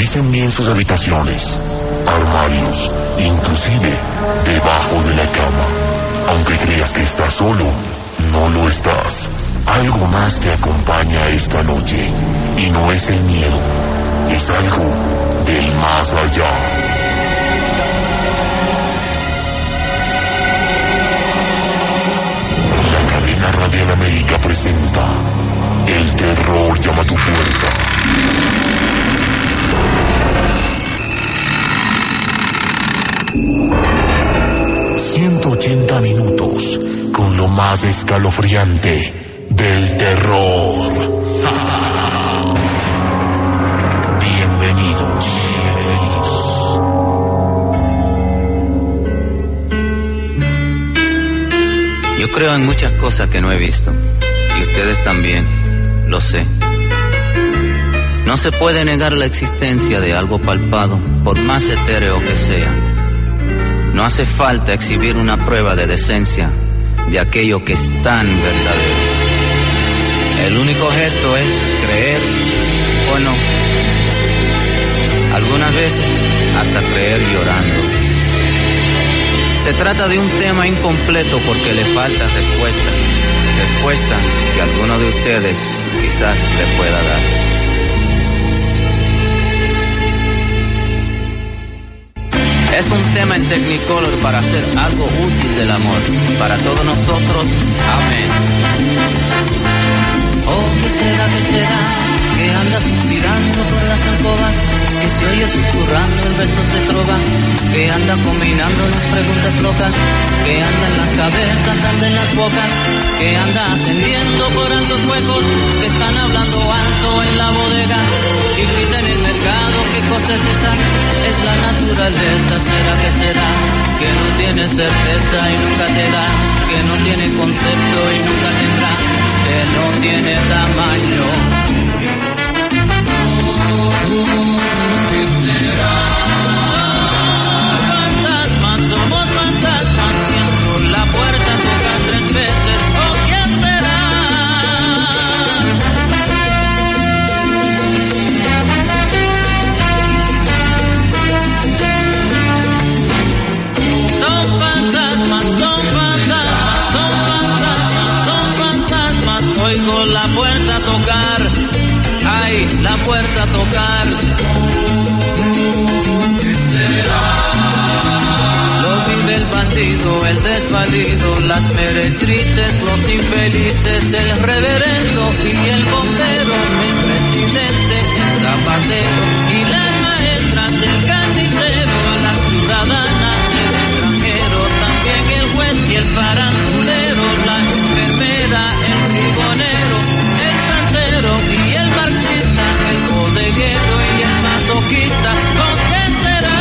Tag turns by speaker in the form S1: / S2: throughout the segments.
S1: Revisen bien sus habitaciones, armarios, inclusive debajo de la cama. Aunque creas que estás solo, no lo estás. Algo más te acompaña esta noche. Y no es el miedo, es algo del más allá. La cadena Radial América presenta El terror llama a tu puerta. 180 minutos con lo más escalofriante del terror. Bienvenidos.
S2: Yo creo en muchas cosas que no he visto. Y ustedes también, lo sé. No se puede negar la existencia de algo palpado, por más etéreo que sea. No hace falta exhibir una prueba de decencia de aquello que es tan verdadero. El único gesto es creer o no. Algunas veces hasta creer llorando. Se trata de un tema incompleto porque le falta respuesta. Respuesta que alguno de ustedes quizás le pueda dar. Es un tema en Technicolor para hacer algo útil del amor. Para todos nosotros, amén.
S3: Oh, ¿qué será, qué será? Que anda suspirando por las alcobas, que se oye susurrando en besos de trova, que anda combinando las preguntas locas, que anda en las cabezas, anda en las bocas, que anda ascendiendo por altos huecos, que están hablando alto en la bodega, y grita en el mercado, ¿qué cosa es esa? Es la naturaleza, será que será, que no tiene certeza y nunca te da, que no tiene concepto y nunca tendrá, que no tiene tamaño. ¿Qué será? Tocar, ay, la puerta tocar. ¿Qué será? Lo vive el bandido, el desvalido, las meretrices, los infelices, el reverendo y el bombero, el presidente, el zapatero y las maestras, el carnicero, la ciudadana, el extranjero, también el juez y el farandulero, la enfermera, el frigonero, el santero y el marxista, el bodeguero y el masoquista. ¿Con qué será?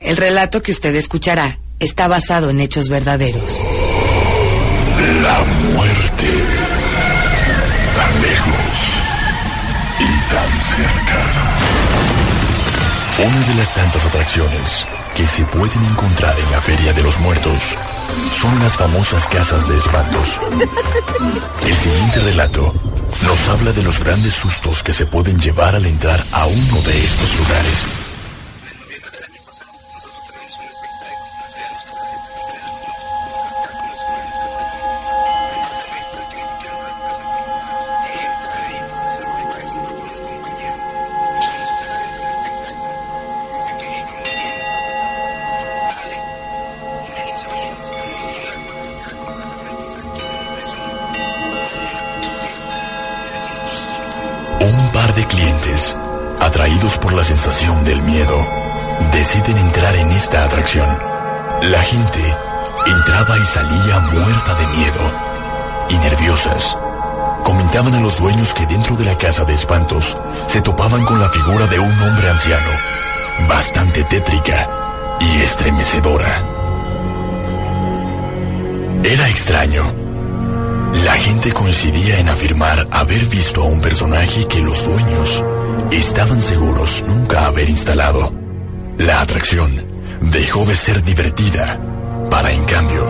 S4: El relato que usted escuchará está basado en hechos verdaderos.
S1: La muerte.
S5: Una de las tantas atracciones que se pueden encontrar en la Feria de los Muertos son las famosas casas de espantos. El siguiente relato nos habla de los grandes sustos que se pueden llevar al entrar a uno de estos lugares. A los dueños que dentro de la casa de espantos se topaban con la figura de un hombre anciano, bastante tétrica y estremecedora. Era extraño. La gente coincidía en afirmar haber visto a un personaje que los dueños estaban seguros nunca haber instalado. La atracción dejó de ser divertida para, en cambio,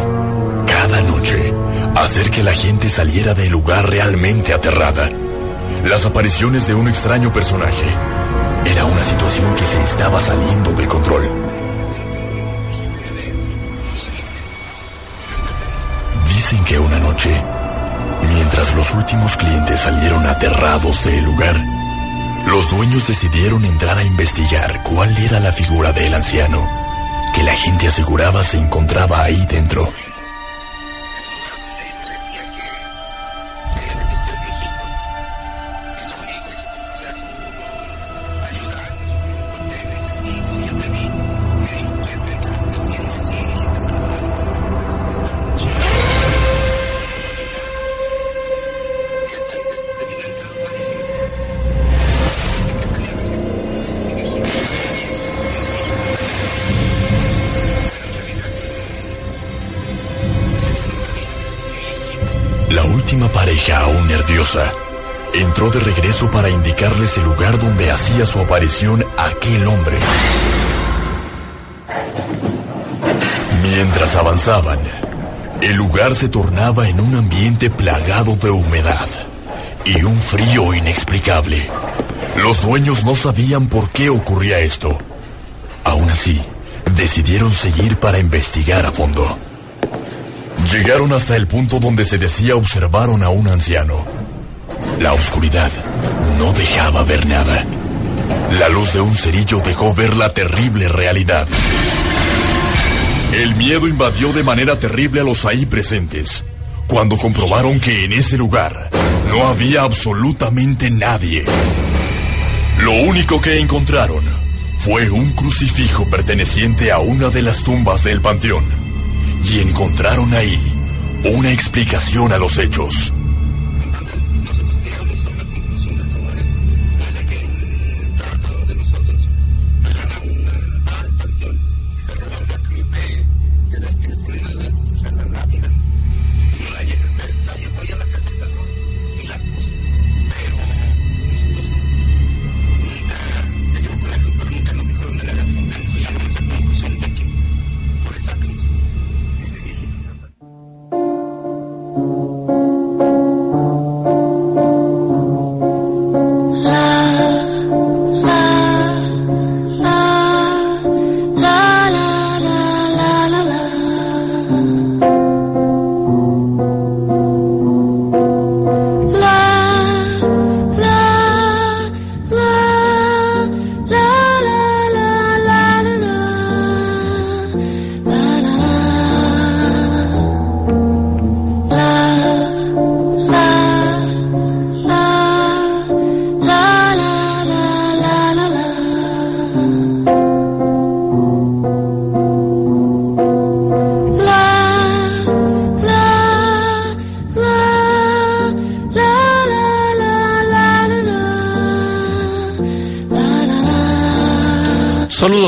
S5: cada noche hacer que la gente saliera del lugar realmente aterrada. Las apariciones de un extraño personaje era una situación que se estaba saliendo de control. Dicen que una noche, mientras los últimos clientes salieron aterrados del lugar, los dueños decidieron entrar a investigar cuál era la figura del anciano, que la gente aseguraba se encontraba ahí dentro. Para indicarles el lugar donde hacía su aparición aquel hombre. Mientras avanzaban, el lugar se tornaba en un ambiente plagado de humedad y un frío inexplicable. Los dueños no sabían por qué ocurría esto. Aún así, decidieron seguir para investigar a fondo. Llegaron hasta el punto donde se decía observaron a un anciano. La oscuridad no dejaba ver nada. La luz de un cerillo dejó ver la terrible realidad. El miedo invadió de manera terrible a los ahí presentes, cuando comprobaron que en ese lugar no había absolutamente nadie. Lo único que encontraron fue un crucifijo perteneciente a una de las tumbas del panteón y encontraron ahí una explicación a los hechos.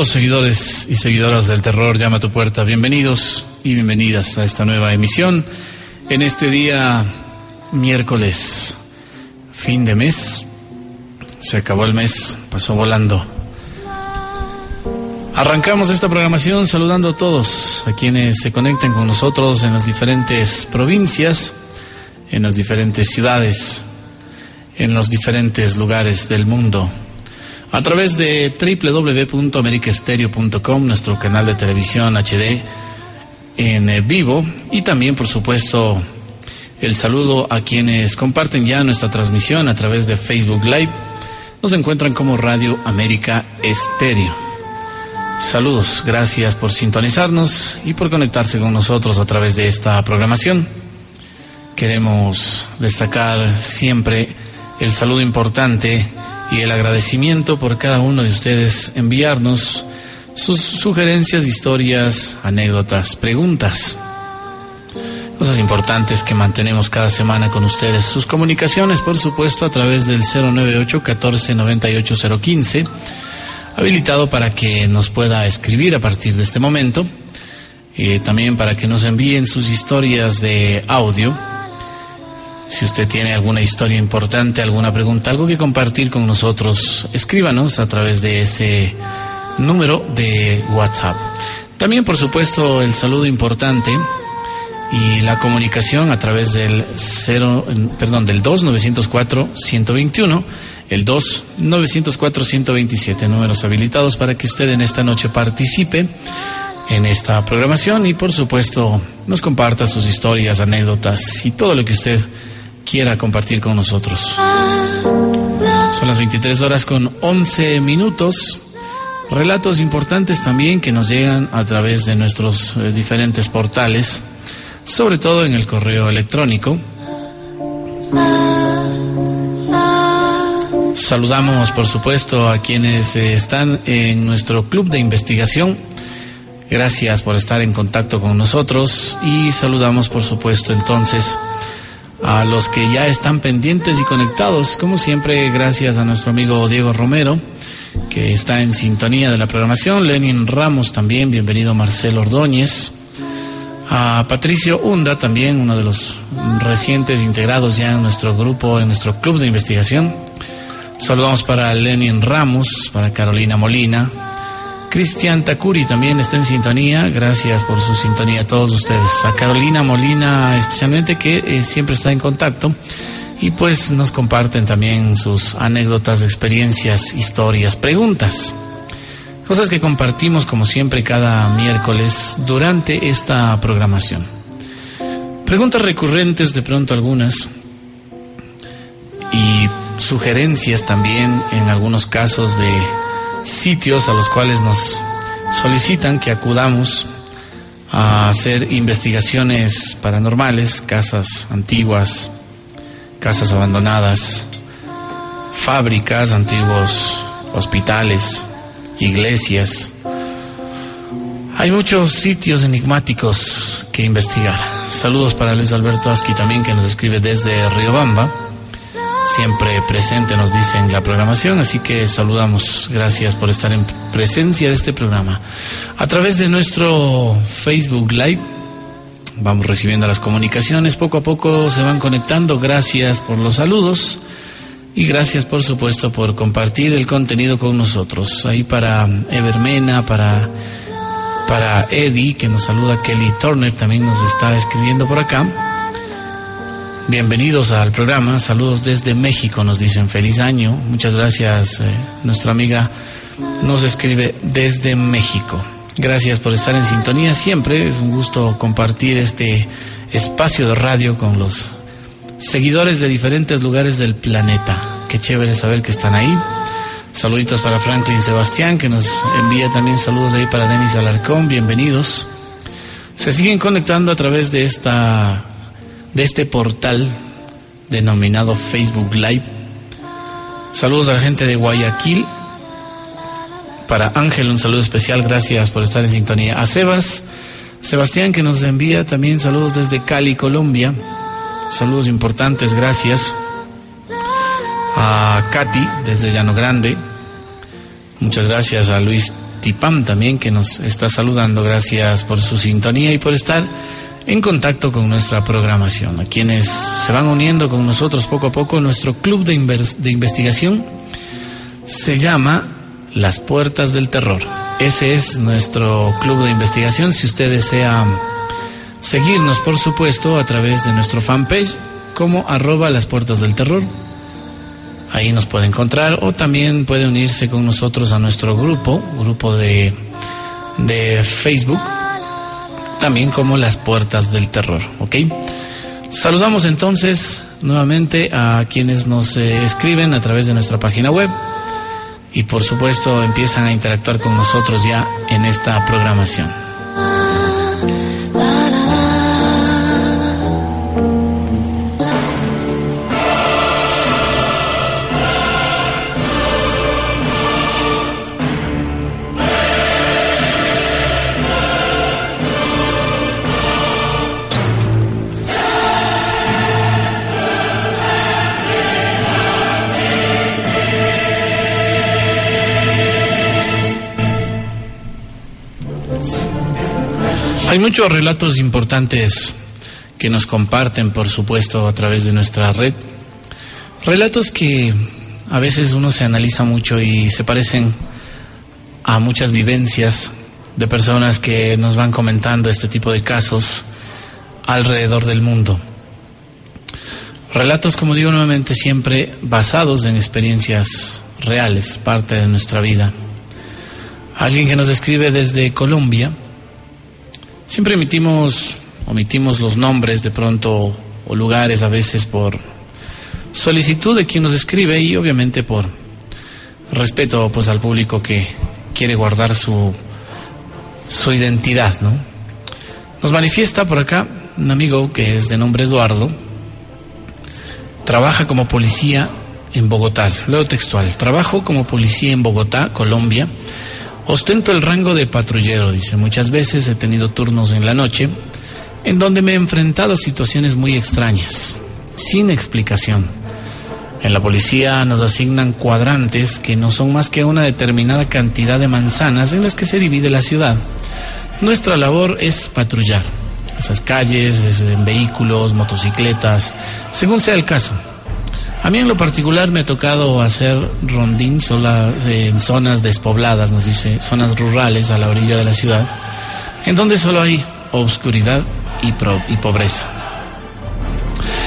S6: Seguidores y seguidoras del terror, llama a tu puerta. Bienvenidos y bienvenidas a esta nueva emisión. En este día, miércoles, fin de mes. Se acabó el mes, pasó volando. Arrancamos esta programación saludando a todos, a quienes se conectan con nosotros en las diferentes provincias, en las diferentes ciudades, en los diferentes lugares del mundo a través de www.americaestereo.com, nuestro canal de televisión HD en eh, vivo y también, por supuesto, el saludo a quienes comparten ya nuestra transmisión a través de Facebook Live. Nos encuentran como Radio América Estéreo. Saludos, gracias por sintonizarnos y por conectarse con nosotros a través de esta programación. Queremos destacar siempre el saludo importante y el agradecimiento por cada uno de ustedes enviarnos sus sugerencias, historias, anécdotas, preguntas. Cosas importantes que mantenemos cada semana con ustedes. Sus comunicaciones, por supuesto, a través del 098 14 98 015, habilitado para que nos pueda escribir a partir de este momento. Eh, también para que nos envíen sus historias de audio Si usted tiene alguna historia importante, alguna pregunta, algo que compartir con nosotros, escríbanos a través de ese número de WhatsApp. También, por supuesto, el saludo importante y la comunicación a través del 0, perdón, del 2 904 121, el 2 904 127, números habilitados para que usted en esta noche participe en esta programación y por supuesto nos comparta sus historias, anécdotas y todo lo que usted quiera compartir con nosotros. Son las 23 horas con 11 minutos. Relatos importantes también que nos llegan a través de nuestros eh, diferentes portales, sobre todo en el correo electrónico. Saludamos, por supuesto, a quienes eh, están en nuestro club de investigación. Gracias por estar en contacto con nosotros y saludamos, por supuesto, entonces a los que ya están pendientes y conectados. Como siempre, gracias a nuestro amigo Diego Romero, que está en sintonía de la programación. Lenin Ramos también, bienvenido Marcelo Ordóñez. A Patricio Hunda también, uno de los recientes integrados ya en nuestro grupo, en nuestro club de investigación. Saludamos para Lenin Ramos, para Carolina Molina, Cristian Takuri también está en sintonía. Gracias por su sintonía a todos ustedes. A Carolina Molina especialmente que eh, siempre está en contacto y pues nos comparten también sus anécdotas, experiencias, historias, preguntas. Cosas que compartimos como siempre cada miércoles durante esta programación. Preguntas recurrentes de pronto algunas y sugerencias también en algunos casos de sitios a los cuales nos solicitan que acudamos a hacer investigaciones paranormales, casas antiguas, casas abandonadas, fábricas, antiguos hospitales, iglesias. Hay muchos sitios enigmáticos que investigar. Saludos para Luis Alberto Aski también que nos escribe desde Riobamba siempre presente, nos dicen la programación, así que saludamos, gracias por estar en presencia de este programa. A través de nuestro Facebook Live, vamos recibiendo las comunicaciones, poco a poco se van conectando, gracias por los saludos y gracias por supuesto por compartir el contenido con nosotros. Ahí para Evermena, para, para Eddie, que nos saluda, Kelly Turner también nos está escribiendo por acá. Bienvenidos al programa. Saludos desde México, nos dicen feliz año. Muchas gracias. Eh, nuestra amiga nos escribe desde México. Gracias por estar en sintonía siempre. Es un gusto compartir este espacio de radio con los seguidores de diferentes lugares del planeta. Qué chévere saber que están ahí. Saluditos para Franklin Sebastián, que nos envía también saludos ahí para Denis Alarcón. Bienvenidos. Se siguen conectando a través de esta de este portal denominado Facebook Live. Saludos a la gente de Guayaquil. Para Ángel un saludo especial, gracias por estar en sintonía. A Sebas, Sebastián que nos envía también saludos desde Cali, Colombia. Saludos importantes, gracias. A Katy desde Llano Grande. Muchas gracias a Luis Tipam también que nos está saludando. Gracias por su sintonía y por estar en contacto con nuestra programación. A quienes se van uniendo con nosotros poco a poco, nuestro club de, de investigación se llama Las Puertas del Terror. Ese es nuestro club de investigación. Si usted desea seguirnos, por supuesto, a través de nuestro fanpage como arroba las puertas del terror. Ahí nos puede encontrar o también puede unirse con nosotros a nuestro grupo, grupo de, de Facebook también como las puertas del terror, ¿ok? Saludamos entonces nuevamente a quienes nos eh, escriben a través de nuestra página web y por supuesto empiezan a interactuar con nosotros ya en esta programación. Hay muchos relatos importantes que nos comparten, por supuesto, a través de nuestra red. Relatos que a veces uno se analiza mucho y se parecen a muchas vivencias de personas que nos van comentando este tipo de casos alrededor del mundo. Relatos, como digo nuevamente, siempre basados en experiencias reales, parte de nuestra vida. Alguien que nos escribe desde Colombia. Siempre emitimos, omitimos los nombres de pronto o lugares a veces por solicitud de quien nos escribe y obviamente por respeto pues al público que quiere guardar su su identidad, ¿no? Nos manifiesta por acá un amigo que es de nombre Eduardo, trabaja como policía en Bogotá, luego textual, trabajo como policía en Bogotá, Colombia, ostento el rango de patrullero, dice, muchas veces he tenido turnos en la noche en donde me he enfrentado a situaciones muy extrañas, sin explicación. En la policía nos asignan cuadrantes que no son más que una determinada cantidad de manzanas en las que se divide la ciudad. Nuestra labor es patrullar esas calles, en vehículos, motocicletas, según sea el caso. A mí en lo particular me ha tocado hacer rondín en zonas despobladas, nos dice, zonas rurales a la orilla de la ciudad, en donde solo hay obscuridad y, y pobreza.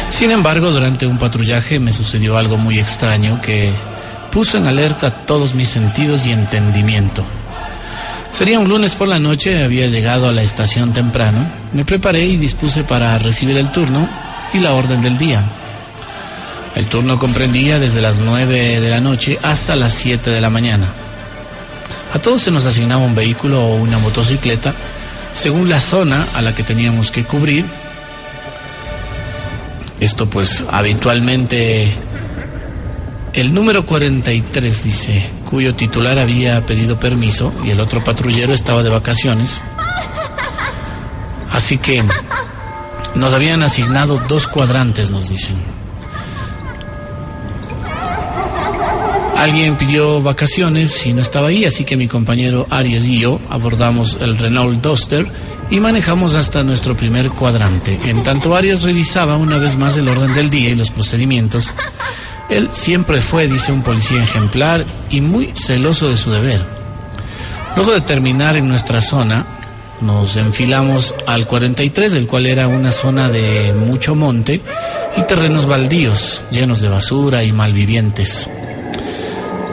S6: Sin embargo, durante un patrullaje me sucedió algo muy extraño que puso en alerta todos mis sentidos y entendimiento. Sería un lunes por la noche, había llegado a la estación temprano, me preparé y dispuse para recibir el turno y la orden del día. El turno comprendía desde las 9 de la noche hasta las 7 de la mañana. A todos se nos asignaba un vehículo o una motocicleta según la zona a la que teníamos que cubrir. Esto pues habitualmente el número 43 dice, cuyo titular había pedido permiso y el otro patrullero estaba de vacaciones. Así que nos habían asignado dos cuadrantes, nos dicen. Alguien pidió vacaciones y no estaba ahí, así que mi compañero Arias y yo abordamos el Renault Duster y manejamos hasta nuestro primer cuadrante. En tanto Arias revisaba una vez más el orden del día y los procedimientos, él siempre fue, dice un policía ejemplar, y muy celoso de su deber. Luego de terminar en nuestra zona, nos enfilamos al 43, el cual era una zona de mucho monte y terrenos baldíos, llenos de basura y malvivientes,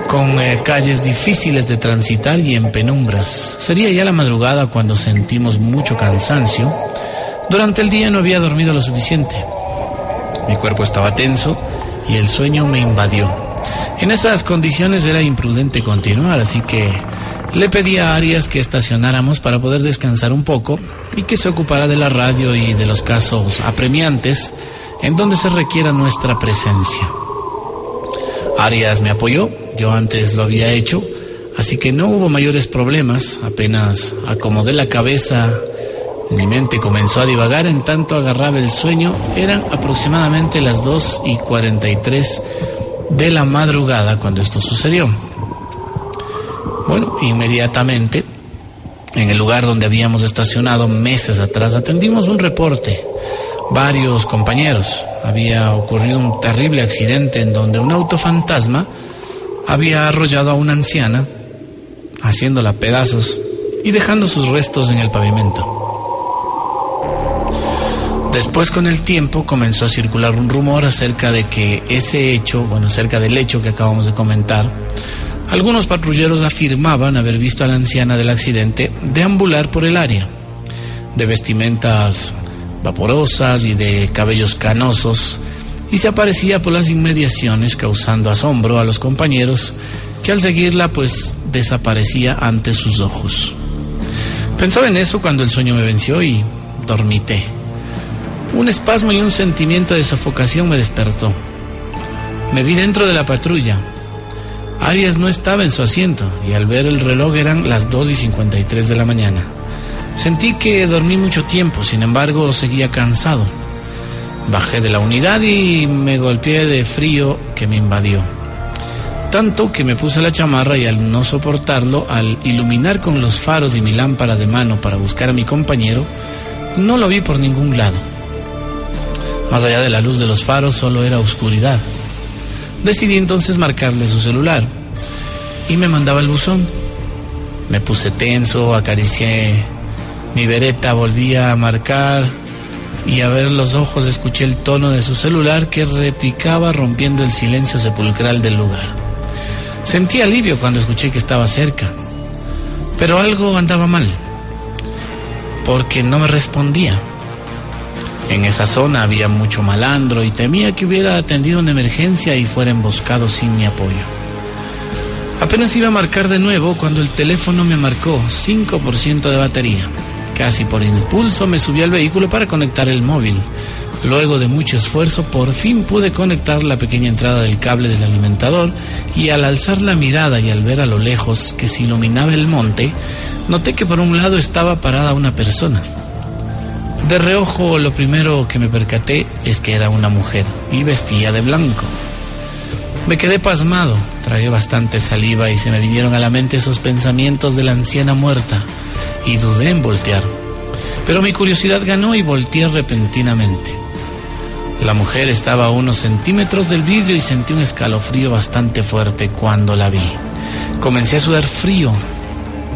S6: con eh, calles difíciles de transitar y en penumbras. Sería ya la madrugada cuando sentimos mucho cansancio. Durante el día no había dormido lo suficiente. Mi cuerpo estaba tenso y el sueño me invadió. En esas condiciones era imprudente continuar, así que le pedí a Arias que estacionáramos para poder descansar un poco y que se ocupara de la radio y de los casos apremiantes en donde se requiera nuestra presencia. Arias me apoyó, yo antes lo había hecho, así que no hubo mayores problemas, apenas acomodé la cabeza mi mente comenzó a divagar en tanto agarraba el sueño. Eran aproximadamente las 2 y 43 de la madrugada cuando esto sucedió. Bueno, inmediatamente, en el lugar donde habíamos estacionado meses atrás, atendimos un reporte. Varios compañeros. Había ocurrido un terrible accidente en donde un auto fantasma había arrollado a una anciana, haciéndola pedazos y dejando sus restos en el pavimento. Después con el tiempo comenzó a circular un rumor acerca de que ese hecho, bueno, acerca del hecho que acabamos de comentar, algunos patrulleros afirmaban haber visto a la anciana del accidente deambular por el área, de vestimentas vaporosas y de cabellos canosos, y se aparecía por las inmediaciones causando asombro a los compañeros que al seguirla pues desaparecía ante sus ojos. Pensaba en eso cuando el sueño me venció y dormité. Un espasmo y un sentimiento de sofocación me despertó. Me vi dentro de la patrulla. Arias no estaba en su asiento y al ver el reloj eran las 2 y 53 de la mañana. Sentí que dormí mucho tiempo, sin embargo seguía cansado. Bajé de la unidad y me golpeé de frío que me invadió. Tanto que me puse la chamarra y al no soportarlo, al iluminar con los faros y mi lámpara de mano para buscar a mi compañero, no lo vi por ningún lado. Más allá de la luz de los faros solo era oscuridad. Decidí entonces marcarle su celular y me mandaba el buzón. Me puse tenso, acaricié mi vereta, volví a marcar y a ver los ojos escuché el tono de su celular que replicaba rompiendo el silencio sepulcral del lugar. Sentí alivio cuando escuché que estaba cerca, pero algo andaba mal, porque no me respondía. En esa zona había mucho malandro y temía que hubiera atendido una emergencia y fuera emboscado sin mi apoyo. Apenas iba a marcar de nuevo cuando el teléfono me marcó 5% de batería. Casi por impulso me subí al vehículo para conectar el móvil. Luego de mucho esfuerzo por fin pude conectar la pequeña entrada del cable del alimentador y al alzar la mirada y al ver a lo lejos que se iluminaba el monte, noté que por un lado estaba parada una persona. De reojo lo primero que me percaté es que era una mujer y vestía de blanco. Me quedé pasmado, tragué bastante saliva y se me vinieron a la mente esos pensamientos de la anciana muerta y dudé en voltear. Pero mi curiosidad ganó y volteé repentinamente. La mujer estaba a unos centímetros del vidrio y sentí un escalofrío bastante fuerte cuando la vi. Comencé a sudar frío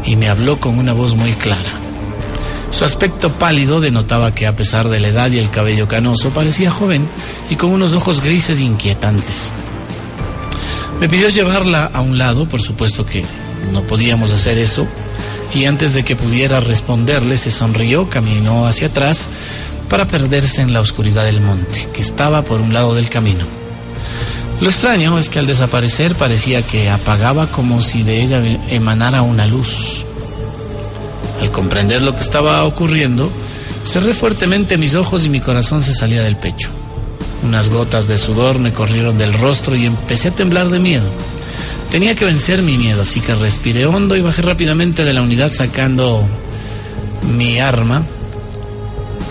S6: y me habló con una voz muy clara. Su aspecto pálido denotaba que a pesar de la edad y el cabello canoso parecía joven y con unos ojos grises inquietantes. Me pidió llevarla a un lado, por supuesto que no podíamos hacer eso, y antes de que pudiera responderle se sonrió, caminó hacia atrás para perderse en la oscuridad del monte, que estaba por un lado del camino. Lo extraño es que al desaparecer parecía que apagaba como si de ella emanara una luz. Al comprender lo que estaba ocurriendo, cerré fuertemente mis ojos y mi corazón se salía del pecho. Unas gotas de sudor me corrieron del rostro y empecé a temblar de miedo. Tenía que vencer mi miedo, así que respiré hondo y bajé rápidamente de la unidad sacando mi arma,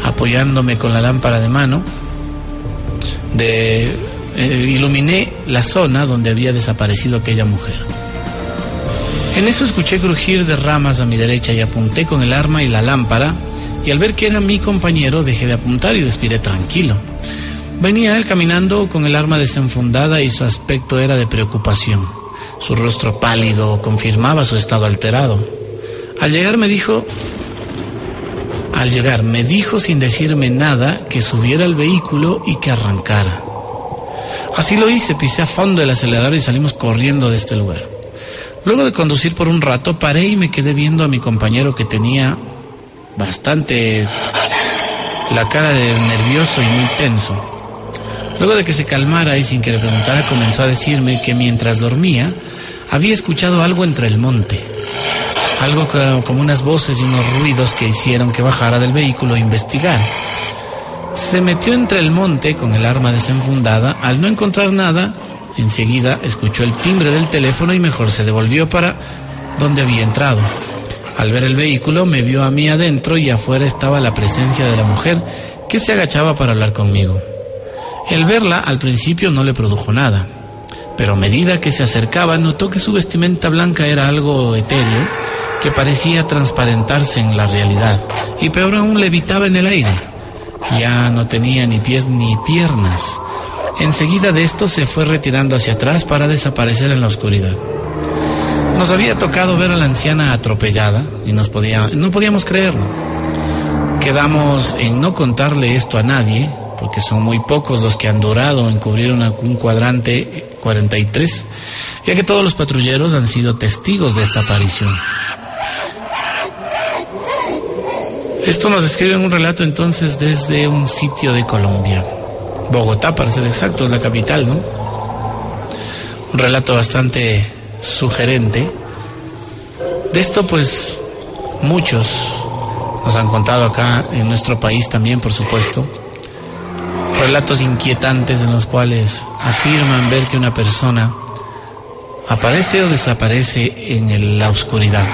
S6: apoyándome con la lámpara de mano. De, eh, iluminé la zona donde había desaparecido aquella mujer. En eso escuché crujir de ramas a mi derecha y apunté con el arma y la lámpara, y al ver que era mi compañero dejé de apuntar y respiré tranquilo. Venía él caminando con el arma desenfundada y su aspecto era de preocupación. Su rostro pálido confirmaba su estado alterado. Al llegar me dijo, al llegar me dijo sin decirme nada que subiera al vehículo y que arrancara. Así lo hice, pisé a fondo el acelerador y salimos corriendo de este lugar. Luego de conducir por un rato, paré y me quedé viendo a mi compañero que tenía bastante la cara de nervioso y muy tenso. Luego de que se calmara y sin que le preguntara, comenzó a decirme que mientras dormía había escuchado algo entre el monte. Algo como unas voces y unos ruidos que hicieron que bajara del vehículo a investigar. Se metió entre el monte con el arma desenfundada. Al no encontrar nada, Enseguida escuchó el timbre del teléfono y mejor se devolvió para donde había entrado. Al ver el vehículo me vio a mí adentro y afuera estaba la presencia de la mujer que se agachaba para hablar conmigo. El verla al principio no le produjo nada, pero a medida que se acercaba notó que su vestimenta blanca era algo etéreo que parecía transparentarse en la realidad y peor aún levitaba en el aire. Ya no tenía ni pies ni piernas Enseguida de esto se fue retirando hacia atrás para desaparecer en la oscuridad. Nos había tocado ver a la anciana atropellada y nos podía, no podíamos creerlo. Quedamos en no contarle esto a nadie, porque son muy pocos los que han durado en cubrir un cuadrante 43, ya que todos los patrulleros han sido testigos de esta aparición. Esto nos describe un relato entonces desde un sitio de Colombia. Bogotá, para ser exactos, la capital, ¿no? Un relato bastante sugerente. De esto, pues, muchos nos han contado acá en nuestro país también, por supuesto. Relatos inquietantes en los cuales afirman ver que una persona aparece o desaparece en la oscuridad.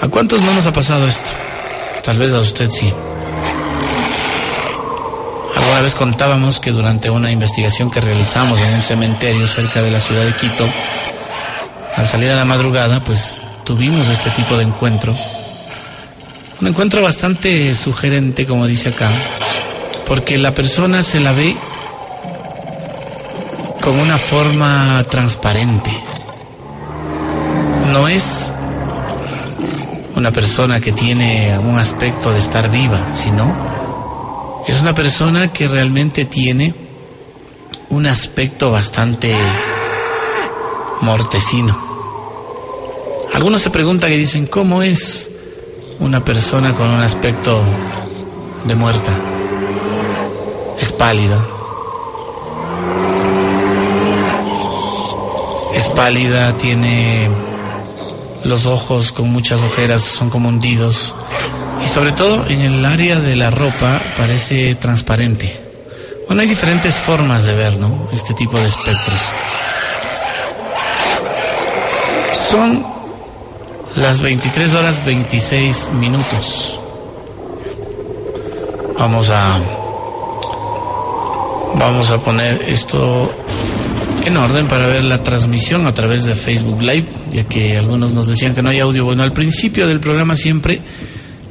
S6: ¿A cuántos no nos ha pasado esto? Tal vez a usted sí. Alguna vez contábamos que durante una investigación que realizamos en un cementerio cerca de la ciudad de Quito, al salir a la madrugada, pues tuvimos este tipo de encuentro. Un encuentro bastante sugerente, como dice acá, porque la persona se la ve con una forma transparente. No es una persona que tiene un aspecto de estar viva, sino es una persona que realmente tiene un aspecto bastante mortecino. Algunos se preguntan y dicen, ¿cómo es una persona con un aspecto de muerta? Pálida. Es pálida, tiene los ojos con muchas ojeras, son como hundidos. Y sobre todo en el área de la ropa parece transparente. Bueno, hay diferentes formas de ver, ¿no? Este tipo de espectros. Son las 23 horas 26 minutos. Vamos a vamos a poner esto en orden para ver la transmisión a través de Facebook Live, ya que algunos nos decían que no hay audio. Bueno, al principio del programa siempre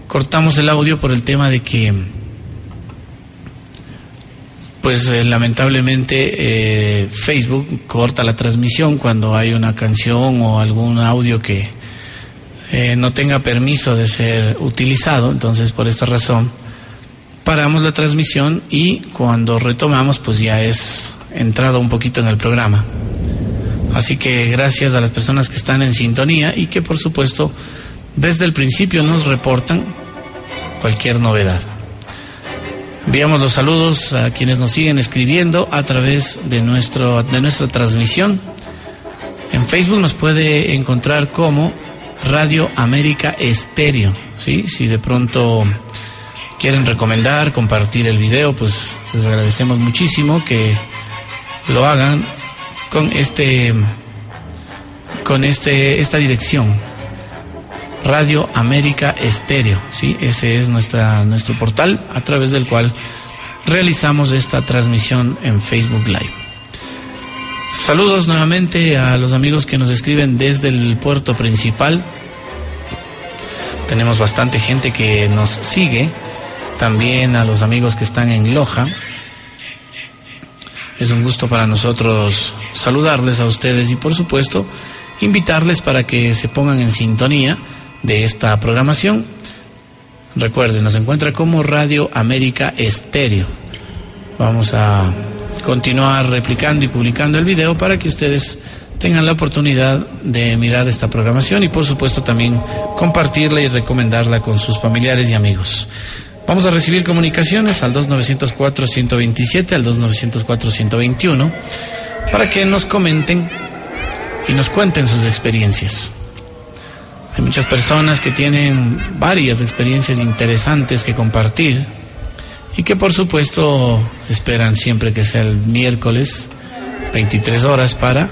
S6: cortamos el audio por el tema de que, pues eh, lamentablemente eh, Facebook corta la transmisión cuando hay una canción o algún audio que eh, no tenga permiso de ser utilizado. Entonces, por esta razón, paramos la transmisión y cuando retomamos, pues ya es entrado un poquito en el programa. Así que gracias a las personas que están en sintonía y que por supuesto desde el principio nos reportan cualquier novedad. Enviamos los saludos a quienes nos siguen escribiendo a través de, nuestro, de nuestra transmisión. En Facebook nos puede encontrar como Radio América Estéreo. ¿sí? Si de pronto quieren recomendar, compartir el video, pues les agradecemos muchísimo que lo hagan con este con este esta dirección Radio América Estéreo, ¿sí? Ese es nuestra nuestro portal a través del cual realizamos esta transmisión en Facebook Live. Saludos nuevamente a los amigos que nos escriben desde el puerto principal. Tenemos bastante gente que nos sigue. También a los amigos que están en Loja, es un gusto para nosotros saludarles a ustedes y por supuesto invitarles para que se pongan en sintonía de esta programación. Recuerden, nos encuentra como Radio América Estéreo. Vamos a continuar replicando y publicando el video para que ustedes tengan la oportunidad de mirar esta programación y por supuesto también compartirla y recomendarla con sus familiares y amigos. Vamos a recibir comunicaciones al 2904-127, al 2904-121, para que nos comenten y nos cuenten sus experiencias. Hay muchas personas que tienen varias experiencias interesantes que compartir y que por supuesto esperan siempre que sea el miércoles 23 horas para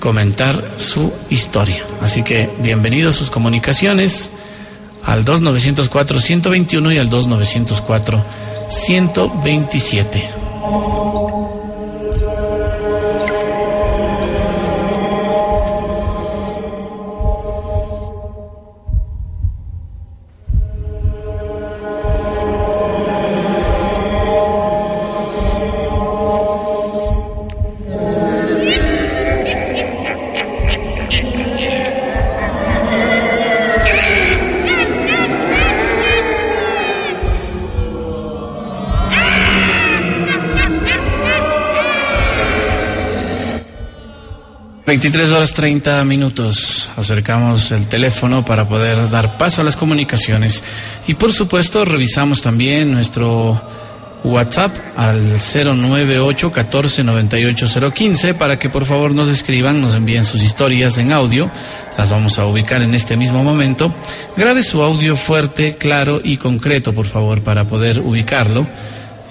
S6: comentar su historia. Así que bienvenidos sus comunicaciones al 2904-121 y al 2904-127. 23 horas 30 minutos. Acercamos el teléfono para poder dar paso a las comunicaciones. Y por supuesto, revisamos también nuestro WhatsApp al 098 14 015 para que por favor nos escriban, nos envíen sus historias en audio. Las vamos a ubicar en este mismo momento. Grabe su audio fuerte, claro y concreto, por favor, para poder ubicarlo.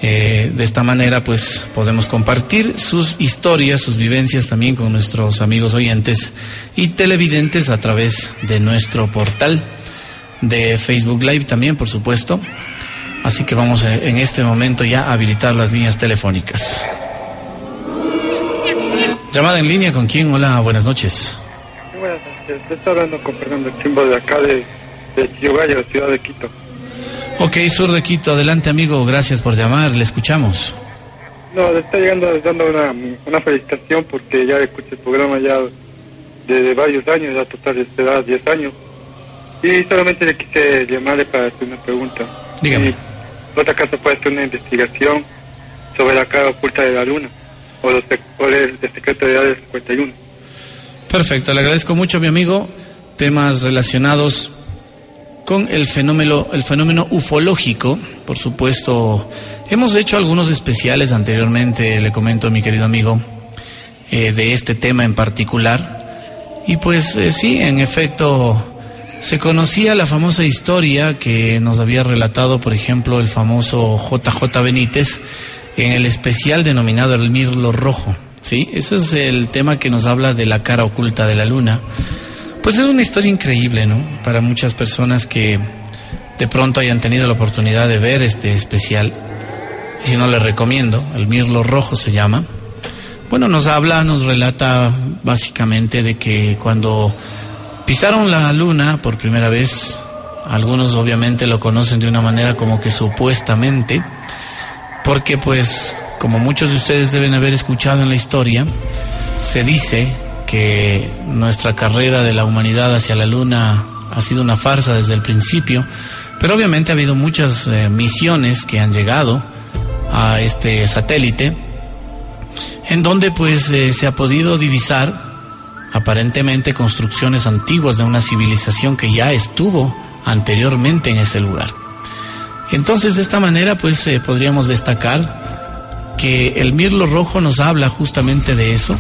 S6: Eh, de esta manera, pues podemos compartir sus historias, sus vivencias también con nuestros amigos oyentes y televidentes a través de nuestro portal de Facebook Live también, por supuesto. Así que vamos eh, en este momento ya a habilitar las líneas telefónicas. Llamada en línea con quién? Hola, buenas noches.
S7: Buenas noches, estoy hablando con Fernando Chimbo de acá de, de Ciudad de Quito.
S6: Ok, Sur de Quito, adelante amigo, gracias por llamar, le escuchamos.
S7: No, le está llegando dando una, una felicitación porque ya escuché el programa ya desde varios años, ya total de edad 10 años. Y solamente le quise llamarle para hacer una pregunta.
S6: Dígame.
S7: Si otra casa puede hacer una investigación sobre la cara oculta de la luna o, los, o el, el secreto de la 51.
S6: Perfecto, le agradezco mucho mi amigo. Temas relacionados con el fenómeno, el fenómeno ufológico, por supuesto. Hemos hecho algunos especiales anteriormente, le comento mi querido amigo, eh, de este tema en particular. Y pues eh, sí, en efecto, se conocía la famosa historia que nos había relatado, por ejemplo, el famoso JJ Benítez en el especial denominado El Mirlo Rojo. ¿sí? Ese es el tema que nos habla de la cara oculta de la luna. Pues es una historia increíble, ¿no? Para muchas personas que de pronto hayan tenido la oportunidad de ver este especial. Y si no, les recomiendo. El Mirlo Rojo se llama. Bueno, nos habla, nos relata básicamente de que cuando pisaron la luna por primera vez, algunos obviamente lo conocen de una manera como que supuestamente, porque pues como muchos de ustedes deben haber escuchado en la historia, se dice que nuestra carrera de la humanidad hacia la luna ha sido una farsa desde el principio, pero obviamente ha habido muchas eh, misiones que han llegado a este satélite, en donde pues eh, se ha podido divisar aparentemente construcciones antiguas de una civilización que ya estuvo anteriormente en ese lugar. Entonces de esta manera pues eh, podríamos destacar que el mirlo rojo nos habla justamente de eso,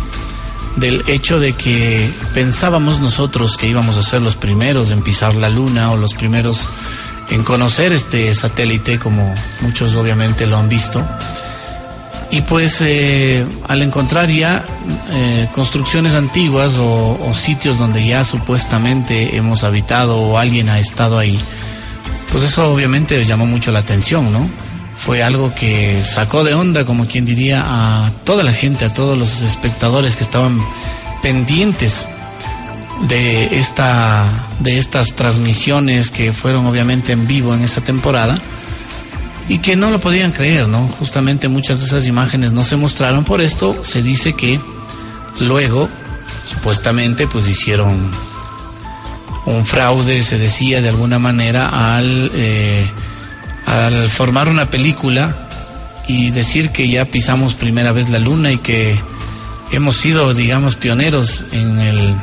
S6: del hecho de que pensábamos nosotros que íbamos a ser los primeros en pisar la luna o los primeros en conocer este satélite, como muchos obviamente lo han visto. Y pues eh, al encontrar ya eh, construcciones antiguas o, o, sitios donde ya supuestamente hemos habitado o alguien ha estado ahí, pues eso obviamente llamó mucho la atención, ¿no? Fue algo que sacó de onda, como quien diría, a toda la gente, a todos los espectadores que estaban pendientes de esta de estas transmisiones que fueron obviamente en vivo en esa temporada y que no lo podían creer, ¿no? Justamente muchas de esas imágenes no se mostraron, por esto se dice que luego supuestamente pues hicieron un fraude, se decía de alguna manera al eh, al formar una película y decir que ya pisamos primera vez la luna y que hemos sido, digamos, pioneros en el,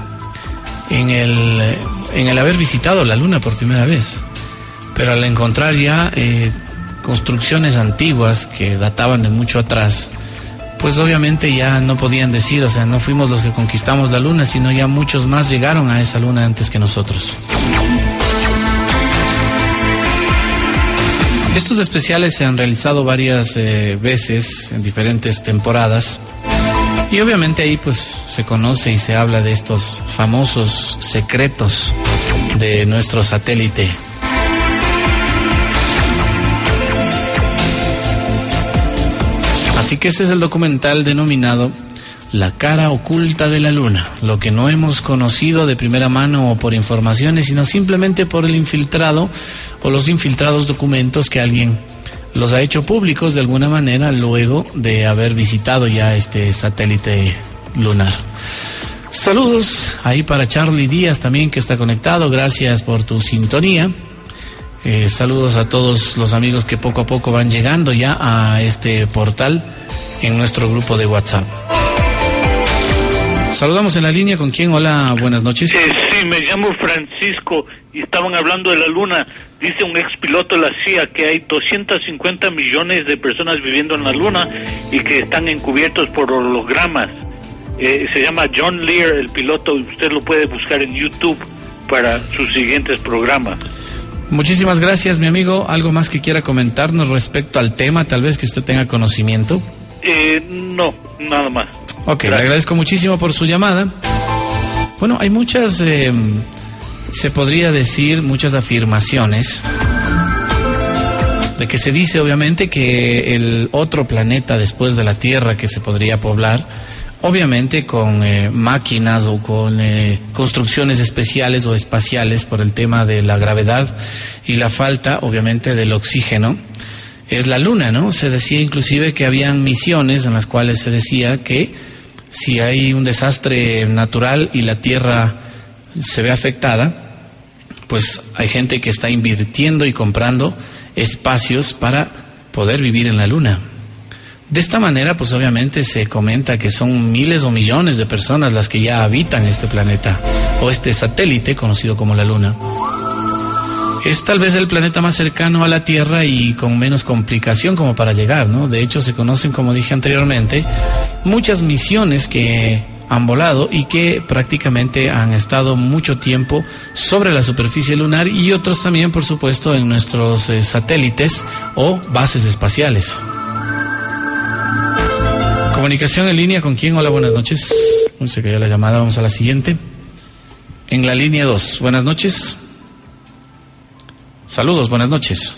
S6: en el, en el haber visitado la luna por primera vez. Pero al encontrar ya eh, construcciones antiguas que databan de mucho atrás, pues obviamente ya no podían decir, o sea, no fuimos los que conquistamos la luna, sino ya muchos más llegaron a esa luna antes que nosotros. Estos especiales se han realizado varias eh, veces en diferentes temporadas y obviamente ahí pues se conoce y se habla de estos famosos secretos de nuestro satélite. Así que ese es el documental denominado La cara oculta de la luna, lo que no hemos conocido de primera mano o por informaciones, sino simplemente por el infiltrado o los infiltrados documentos que alguien los ha hecho públicos de alguna manera luego de haber visitado ya este satélite lunar. Saludos ahí para Charlie Díaz también que está conectado, gracias por tu sintonía. Eh, saludos a todos los amigos que poco a poco van llegando ya a este portal en nuestro grupo de WhatsApp. Saludamos en la línea con quién. Hola, buenas noches.
S8: Eh, sí, me llamo Francisco y estaban hablando de la luna. Dice un ex piloto de la CIA que hay 250 millones de personas viviendo en la luna y que están encubiertos por hologramas. Eh, se llama John Lear, el piloto, y usted lo puede buscar en YouTube para sus siguientes programas.
S6: Muchísimas gracias, mi amigo. ¿Algo más que quiera comentarnos respecto al tema, tal vez que usted tenga conocimiento?
S8: Eh, no, nada más.
S6: Ok, Gracias. le agradezco muchísimo por su llamada. Bueno, hay muchas, eh, se podría decir, muchas afirmaciones de que se dice obviamente que el otro planeta después de la Tierra que se podría poblar obviamente con eh, máquinas o con eh, construcciones especiales o espaciales por el tema de la gravedad y la falta, obviamente, del oxígeno. Es la luna, ¿no? Se decía inclusive que habían misiones en las cuales se decía que si hay un desastre natural y la Tierra se ve afectada, pues hay gente que está invirtiendo y comprando espacios para poder vivir en la luna. De esta manera, pues obviamente se comenta que son miles o millones de personas las que ya habitan este planeta o este satélite conocido como la Luna. Es tal vez el planeta más cercano a la Tierra y con menos complicación como para llegar, ¿no? De hecho, se conocen, como dije anteriormente, muchas misiones que han volado y que prácticamente han estado mucho tiempo sobre la superficie lunar y otros también, por supuesto, en nuestros eh, satélites o bases espaciales. Comunicación en línea con quién? Hola, buenas noches. Se cayó la llamada, vamos a la siguiente. En la línea 2, buenas noches. Saludos, buenas noches.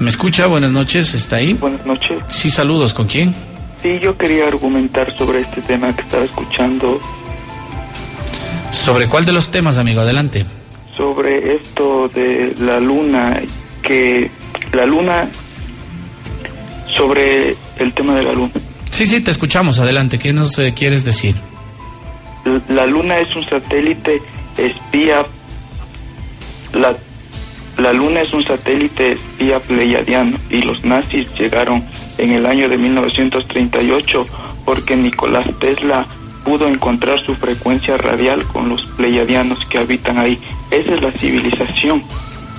S6: ¿Me escucha? Buenas noches, ¿está ahí?
S9: Buenas noches.
S6: Sí, saludos, ¿con quién?
S9: Sí, yo quería argumentar sobre este tema que estaba escuchando.
S6: ¿Sobre cuál de los temas, amigo? Adelante.
S9: Sobre esto de la luna, que la luna sobre el tema de la luna.
S6: Sí, sí, te escuchamos. Adelante. ¿Qué nos eh, quieres decir?
S9: La luna es un satélite espía. La, la luna es un satélite espía pleiadiano y los nazis llegaron en el año de 1938 porque Nicolás Tesla pudo encontrar su frecuencia radial con los pleiadianos que habitan ahí. Esa es la civilización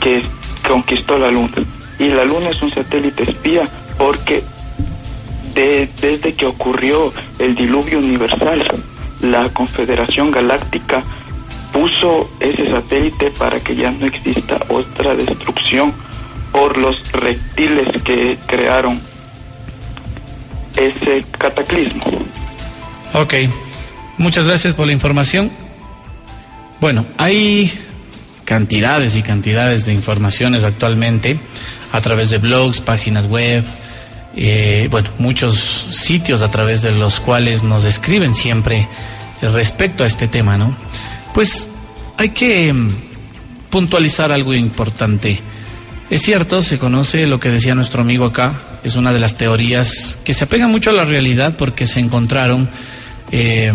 S9: que conquistó la luna. Y la luna es un satélite espía porque desde que ocurrió el diluvio universal, la Confederación Galáctica puso ese satélite para que ya no exista otra destrucción por los reptiles que crearon ese cataclismo.
S6: Ok, muchas gracias por la información. Bueno, hay cantidades y cantidades de informaciones actualmente a través de blogs, páginas web, eh, bueno, muchos sitios a través de los cuales nos escriben siempre respecto a este tema, ¿no? Pues hay que mm, puntualizar algo importante. Es cierto, se conoce lo que decía nuestro amigo acá, es una de las teorías que se apega mucho a la realidad porque se encontraron eh,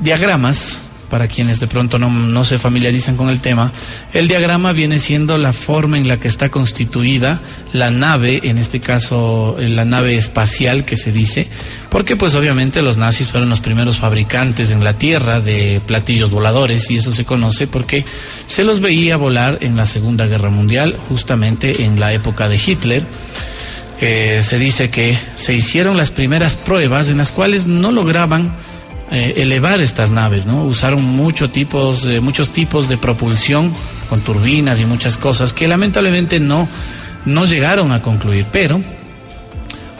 S6: diagramas para quienes de pronto no, se familiarizan con el tema, el diagrama viene siendo la forma en la que está constituida la nave, en este caso eh, la nave espacial que se dice, porque pues obviamente los nazis fueron los primeros fabricantes en la Tierra de platillos voladores y eso se conoce porque se los veía volar en la Segunda Guerra Mundial, justamente en la época de Hitler. Eh, se dice que se hicieron las primeras pruebas en las cuales no lograban eh, elevar estas naves, ¿no? Usaron muchos tipos, muchos tipos de propulsión con turbinas y muchas cosas que lamentablemente no, no llegaron a concluir, pero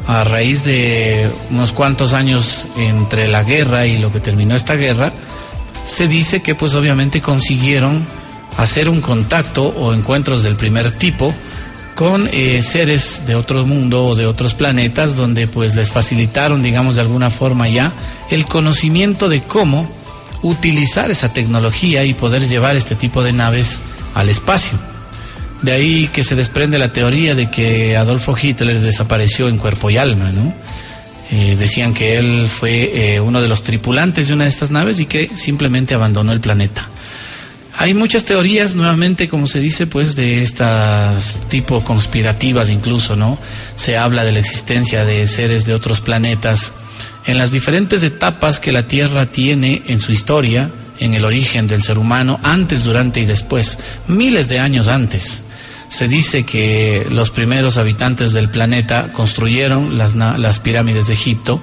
S6: a raíz de unos cuantos años entre la guerra y lo que terminó esta guerra, se dice que pues obviamente consiguieron hacer un contacto o encuentros del primer tipo con eh, seres de otro mundo o de otros planetas donde pues les facilitaron digamos de alguna forma ya el conocimiento de cómo utilizar esa tecnología y poder llevar este tipo de naves al espacio. De ahí que se desprende la teoría de que Adolfo Hitler desapareció en cuerpo y alma, ¿no? Eh, decían que él fue eh, uno de los tripulantes de una de estas naves y que simplemente abandonó el planeta. Hay muchas teorías, nuevamente, como se dice, pues de estas tipo conspirativas incluso, ¿no? Se habla de la existencia de seres de otros planetas en las diferentes etapas que la Tierra tiene en su historia, en el origen del ser humano, antes, durante y después, miles de años antes. Se dice que los primeros habitantes del planeta construyeron las, las pirámides de Egipto,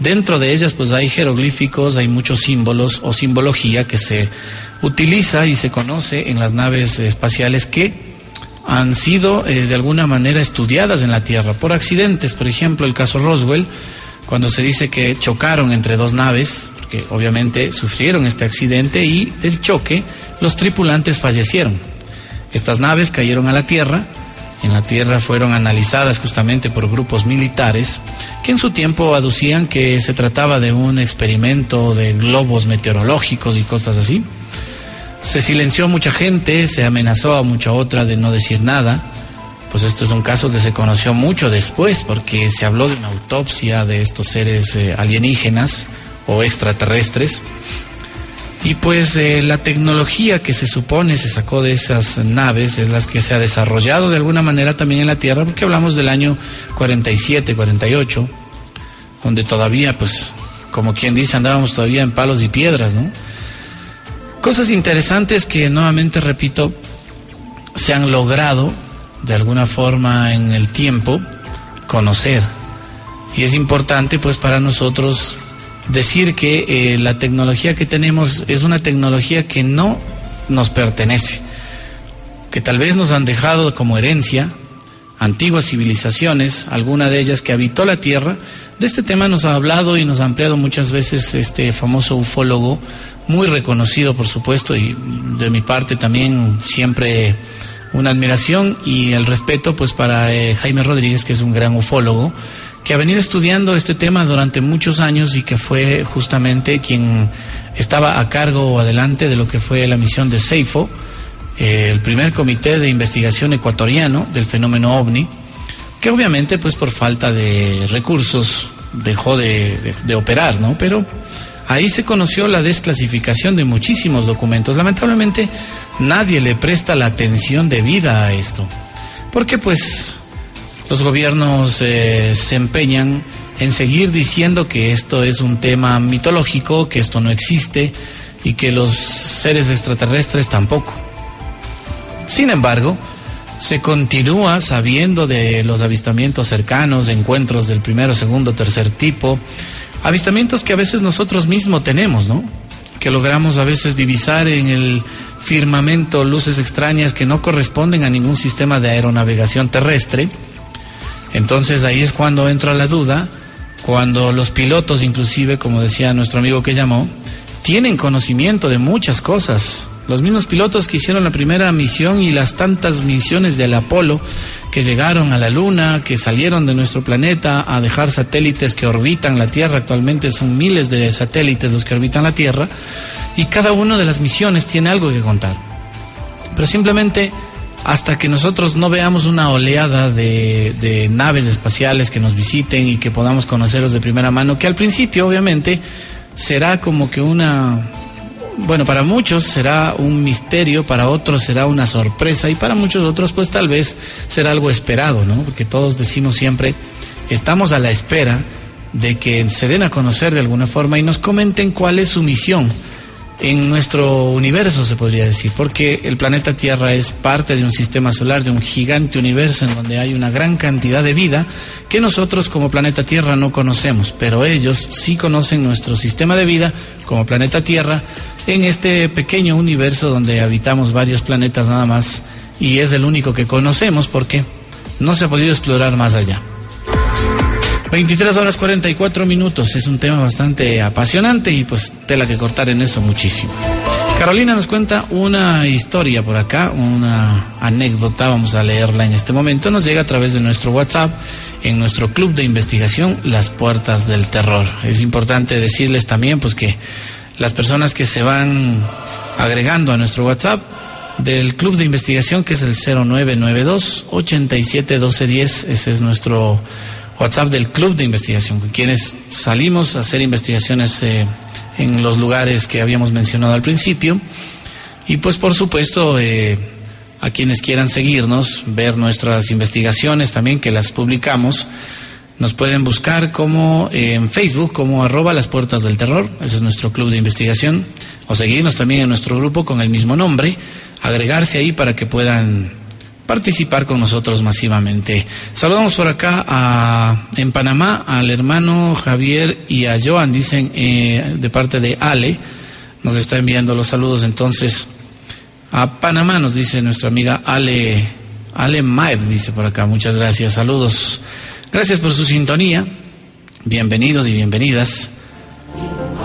S6: Dentro de ellas pues hay jeroglíficos, hay muchos símbolos o simbología que se utiliza y se conoce en las naves espaciales que han sido eh, de alguna manera estudiadas en la Tierra por accidentes. Por ejemplo, el caso Roswell, cuando se dice que chocaron entre dos naves, porque obviamente sufrieron este accidente y del choque los tripulantes fallecieron. Estas naves cayeron a la Tierra en la Tierra fueron analizadas justamente por grupos militares que en su tiempo aducían que se trataba de un experimento de globos meteorológicos y cosas así. Se silenció a mucha gente, se amenazó a mucha otra de no decir nada. Pues esto es un caso que se conoció mucho después porque se habló de una autopsia de estos seres eh, alienígenas o extraterrestres y pues eh, la tecnología que se supone se sacó de esas naves es la que se ha desarrollado de alguna manera también en la Tierra, porque hablamos del año 47, 48, donde todavía, pues, como quien dice, andábamos todavía en palos y piedras, ¿no? Cosas interesantes que nuevamente, repito, se han logrado de alguna forma en el tiempo conocer. Y es importante pues para nosotros decir que eh, la tecnología que tenemos es una tecnología que no nos pertenece, que tal vez nos han dejado como herencia antiguas civilizaciones, alguna de ellas que habitó la Tierra. De este tema nos ha hablado y nos ha ampliado muchas veces este famoso ufólogo, muy reconocido por supuesto, y de mi parte también siempre una admiración y el respeto pues para eh, Jaime Rodríguez, que es un gran ufólogo que ha venido estudiando este tema durante muchos años y que fue justamente quien estaba a cargo o adelante de lo que fue la misión de CEIFO, eh, el primer comité de investigación ecuatoriano del fenómeno ovni, que obviamente pues por falta de recursos dejó de, operar, ¿no? Pero ahí se conoció la desclasificación de muchísimos documentos. Lamentablemente nadie le presta la atención debida a esto, porque pues los gobiernos eh, se empeñan en seguir diciendo que esto es un tema mitológico, que esto no existe y que los seres extraterrestres tampoco. Sin embargo, se continúa sabiendo de los avistamientos cercanos, encuentros del primero, segundo, tercer tipo, avistamientos que a veces nosotros mismos tenemos, ¿no? Que logramos a veces divisar en el firmamento luces extrañas que no corresponden a ningún sistema de aeronavegación terrestre entonces ahí es cuando entra la duda, cuando los pilotos, inclusive, como decía nuestro amigo que llamó, tienen conocimiento de muchas cosas. Los mismos pilotos que hicieron la primera misión y las tantas misiones del Apolo que llegaron a la Luna, que salieron de nuestro planeta a dejar satélites que orbitan la Tierra, actualmente son miles de satélites los que orbitan la Tierra, y cada una de las misiones tiene algo que contar. Pero simplemente hasta que nosotros no veamos una oleada de, naves espaciales que nos visiten y que podamos conocerlos de primera mano, que al principio obviamente será como que una, bueno, para muchos será un misterio, para otros será una sorpresa y para muchos otros pues tal vez será algo esperado, ¿no? Porque todos decimos siempre, estamos a la espera de que se den a conocer de alguna forma y nos comenten cuál es su misión en nuestro universo, se podría decir, porque el planeta Tierra es parte de un sistema solar, de un gigante universo en donde hay una gran cantidad de vida que nosotros como planeta Tierra no conocemos, pero ellos sí conocen nuestro sistema de vida como planeta Tierra en este pequeño universo donde habitamos varios planetas nada más y es el único que conocemos porque no se ha podido explorar más allá. 23 horas 44 minutos. Es un tema bastante apasionante y pues tela que cortar en eso muchísimo. Carolina nos cuenta una historia por acá, una anécdota, vamos a leerla en este momento. Nos llega a través de nuestro WhatsApp en nuestro club de investigación Las Puertas del Terror. Es importante decirles también pues que las personas que se van agregando a nuestro WhatsApp del club de investigación que es el 0992 87 1210, ese es nuestro WhatsApp del Club de Investigación, con quienes salimos a hacer investigaciones eh, en los lugares que habíamos mencionado al principio. Y pues por supuesto, eh, a quienes quieran seguirnos, ver nuestras investigaciones también que las publicamos, nos pueden buscar como eh, en Facebook como arroba las puertas del terror, ese es nuestro club de investigación, o seguirnos también en nuestro grupo con el mismo nombre, agregarse ahí para que puedan participar con nosotros masivamente. Saludamos por acá a, en Panamá al hermano Javier y a Joan, dicen eh, de parte de Ale, nos está enviando los saludos entonces. A Panamá nos dice nuestra amiga Ale, Ale Maeb, dice por acá, muchas gracias, saludos. Gracias por su sintonía, bienvenidos y bienvenidas.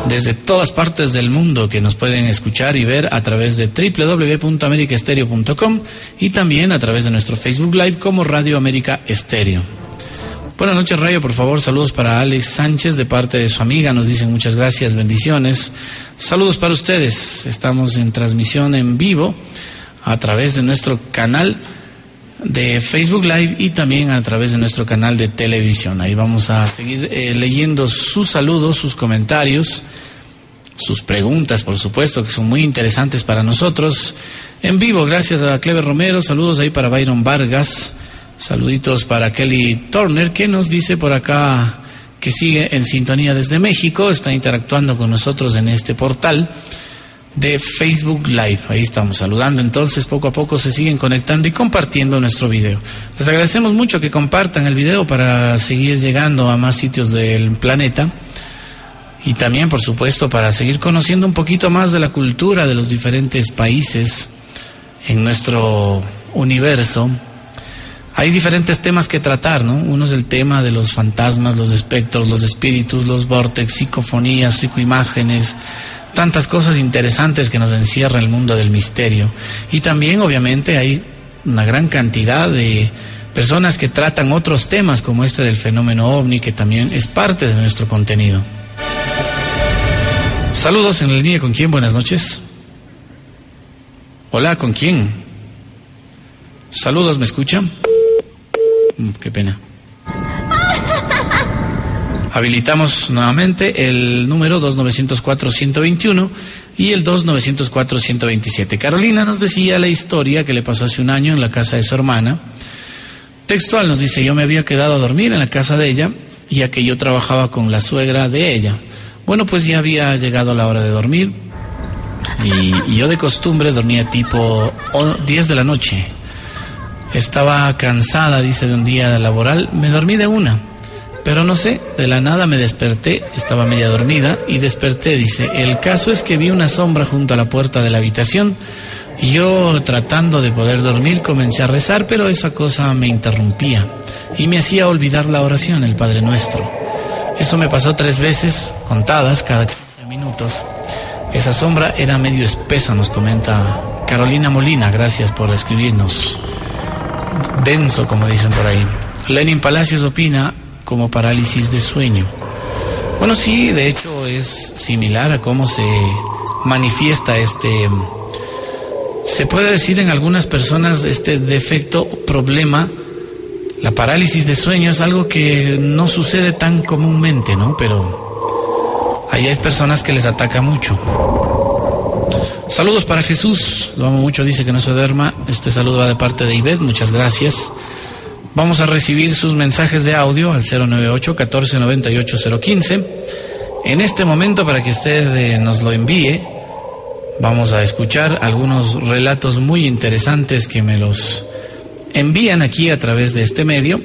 S6: Desde todas partes del mundo que nos pueden escuchar y ver a través de www.americaestereo.com y también a través de nuestro Facebook Live como Radio América Estéreo. Buenas noches, Rayo. Por favor, saludos para Alex Sánchez de parte de su amiga. Nos dicen muchas gracias, bendiciones. Saludos para ustedes. Estamos en transmisión en vivo a través de nuestro canal de Facebook Live y también a través de nuestro canal de televisión. Ahí vamos a seguir eh, leyendo sus saludos, sus comentarios, sus preguntas, por supuesto, que son muy interesantes para nosotros. En vivo, gracias a Clever Romero, saludos ahí para Byron Vargas, saluditos para Kelly Turner, que nos dice por acá que sigue en sintonía desde México, está interactuando con nosotros en este portal de Facebook Live. Ahí estamos saludando. Entonces, poco a poco se siguen conectando y compartiendo nuestro video. Les agradecemos mucho que compartan el video para seguir llegando a más sitios del planeta. Y también, por supuesto, para seguir conociendo un poquito más de la cultura de los diferentes países en nuestro universo. Hay diferentes temas que tratar, ¿no? Uno es el tema de los fantasmas, los espectros, los espíritus, los vortex, psicofonías, psicoimágenes, tantas cosas interesantes que nos encierra el mundo del misterio. Y también, obviamente, hay una gran cantidad de personas que tratan otros temas como este del fenómeno ovni, que también es parte de nuestro contenido. Saludos en la línea con quién, buenas noches. Hola, ¿con quién? Saludos, ¿me escuchan? Mm, qué pena. Habilitamos nuevamente el número 2904-121 y el 2904-127. Carolina nos decía la historia que le pasó hace un año en la casa de su hermana. Textual nos dice, yo me había quedado a dormir en la casa de ella, ya que yo trabajaba con la suegra de ella. Bueno, pues ya había llegado la hora de dormir y, yo de costumbre dormía tipo 10 de la noche. Estaba cansada, dice, de un día laboral. Me dormí de una pero no sé, de la nada me desperté, estaba media dormida y desperté, dice, el caso es que vi una sombra junto a la puerta de la habitación y yo tratando de poder dormir comencé a rezar, pero esa cosa me interrumpía y me hacía olvidar la oración, el Padre Nuestro. Eso me pasó tres veces, contadas cada 15 minutos. Esa sombra era medio espesa, nos comenta Carolina Molina, gracias por escribirnos. Denso, como dicen por ahí. Lenin Palacios opina, como parálisis de sueño. Bueno, sí, de hecho es similar a cómo se manifiesta este, se puede decir en algunas personas este defecto, problema, la parálisis de sueño es algo que no sucede tan comúnmente, ¿no? Pero ahí hay personas que les ataca mucho. Saludos para Jesús, lo amo mucho, dice que no se duerma. Este saludo va de parte de Ivette, muchas gracias. Vamos a recibir sus mensajes de audio al 098 1498 015. En este momento, para que usted eh, nos lo envíe, vamos a escuchar algunos relatos muy interesantes que me los envían aquí a través de este medio.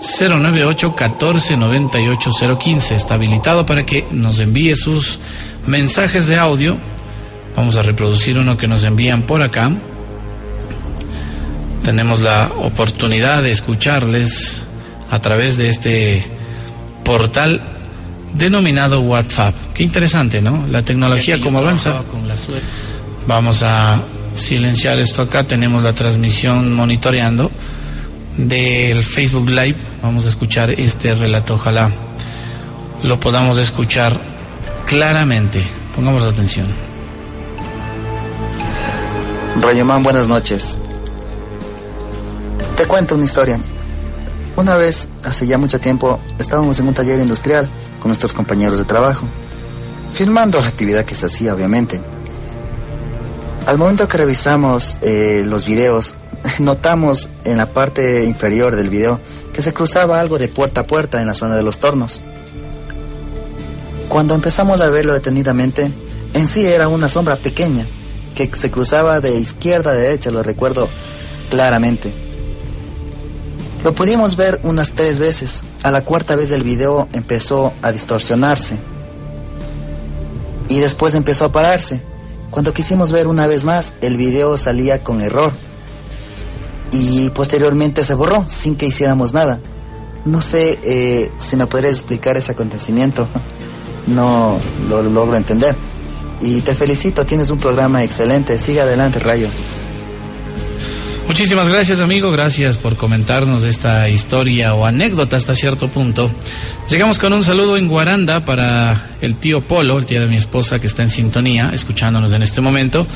S6: 098 1498 015 está habilitado para que nos envíe sus mensajes de audio. Vamos a reproducir uno que nos envían por acá tenemos la oportunidad de escucharles a través de este portal denominado WhatsApp. Qué interesante, ¿no? La tecnología como avanza. Vamos a silenciar esto acá. Tenemos la transmisión monitoreando del Facebook Live. Vamos a escuchar este relato. Ojalá lo podamos escuchar claramente. Pongamos atención.
S10: Rayomán, buenas noches. Te cuento una historia. Una vez, hace ya mucho tiempo, estábamos en un taller industrial con nuestros compañeros de trabajo, filmando la actividad que se hacía, obviamente. Al momento que revisamos eh, los videos, notamos en la parte inferior del video que se cruzaba algo de puerta a puerta en la zona de los tornos. Cuando empezamos a verlo detenidamente, en sí era una sombra pequeña que se cruzaba de izquierda a derecha, lo recuerdo claramente. Lo pudimos ver unas tres veces. A la cuarta vez el video empezó a distorsionarse. Y después empezó a pararse. Cuando quisimos ver una vez más, el video salía con error. Y posteriormente se borró sin que hiciéramos nada. No sé eh, si me podrías explicar ese acontecimiento. no lo logro entender. Y te felicito, tienes un programa excelente. Sigue adelante, Rayo.
S6: Muchísimas gracias amigo, gracias por comentarnos esta historia o anécdota hasta cierto punto. Llegamos con un saludo en Guaranda para el tío Polo, el tío de mi esposa que está en sintonía, escuchándonos en este momento.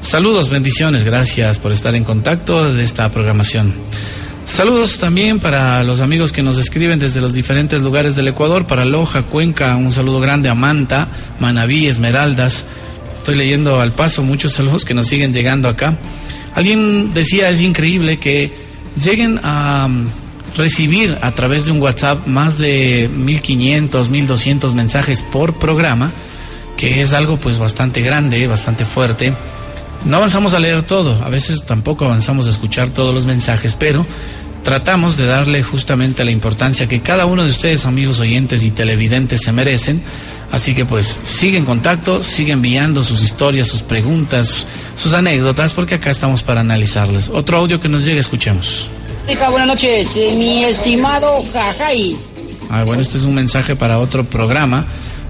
S6: Saludos, bendiciones, gracias por estar en contacto de esta programación. Saludos también para los amigos que nos escriben desde los diferentes lugares del Ecuador, para Loja, Cuenca, un saludo grande a Manta, Manabí, Esmeraldas. Estoy leyendo al paso muchos saludos que nos siguen llegando acá. Alguien decía, es increíble que lleguen a mm, recibir a través de un WhatsApp más de 1500, 1200 mensajes por programa, que es algo pues bastante grande, bastante fuerte. No avanzamos a leer todo, a veces tampoco avanzamos a escuchar todos los mensajes, pero tratamos de darle justamente la importancia que cada uno de ustedes, amigos oyentes y televidentes, se merecen Así que pues sigue en contacto, sigue enviando sus historias, sus preguntas, sus anécdotas, porque acá estamos para analizarles. Otro audio que nos llegue, escuchemos.
S11: Buenas noches, eh, mi estimado Jajay.
S6: Ah, bueno, este es un mensaje para otro programa.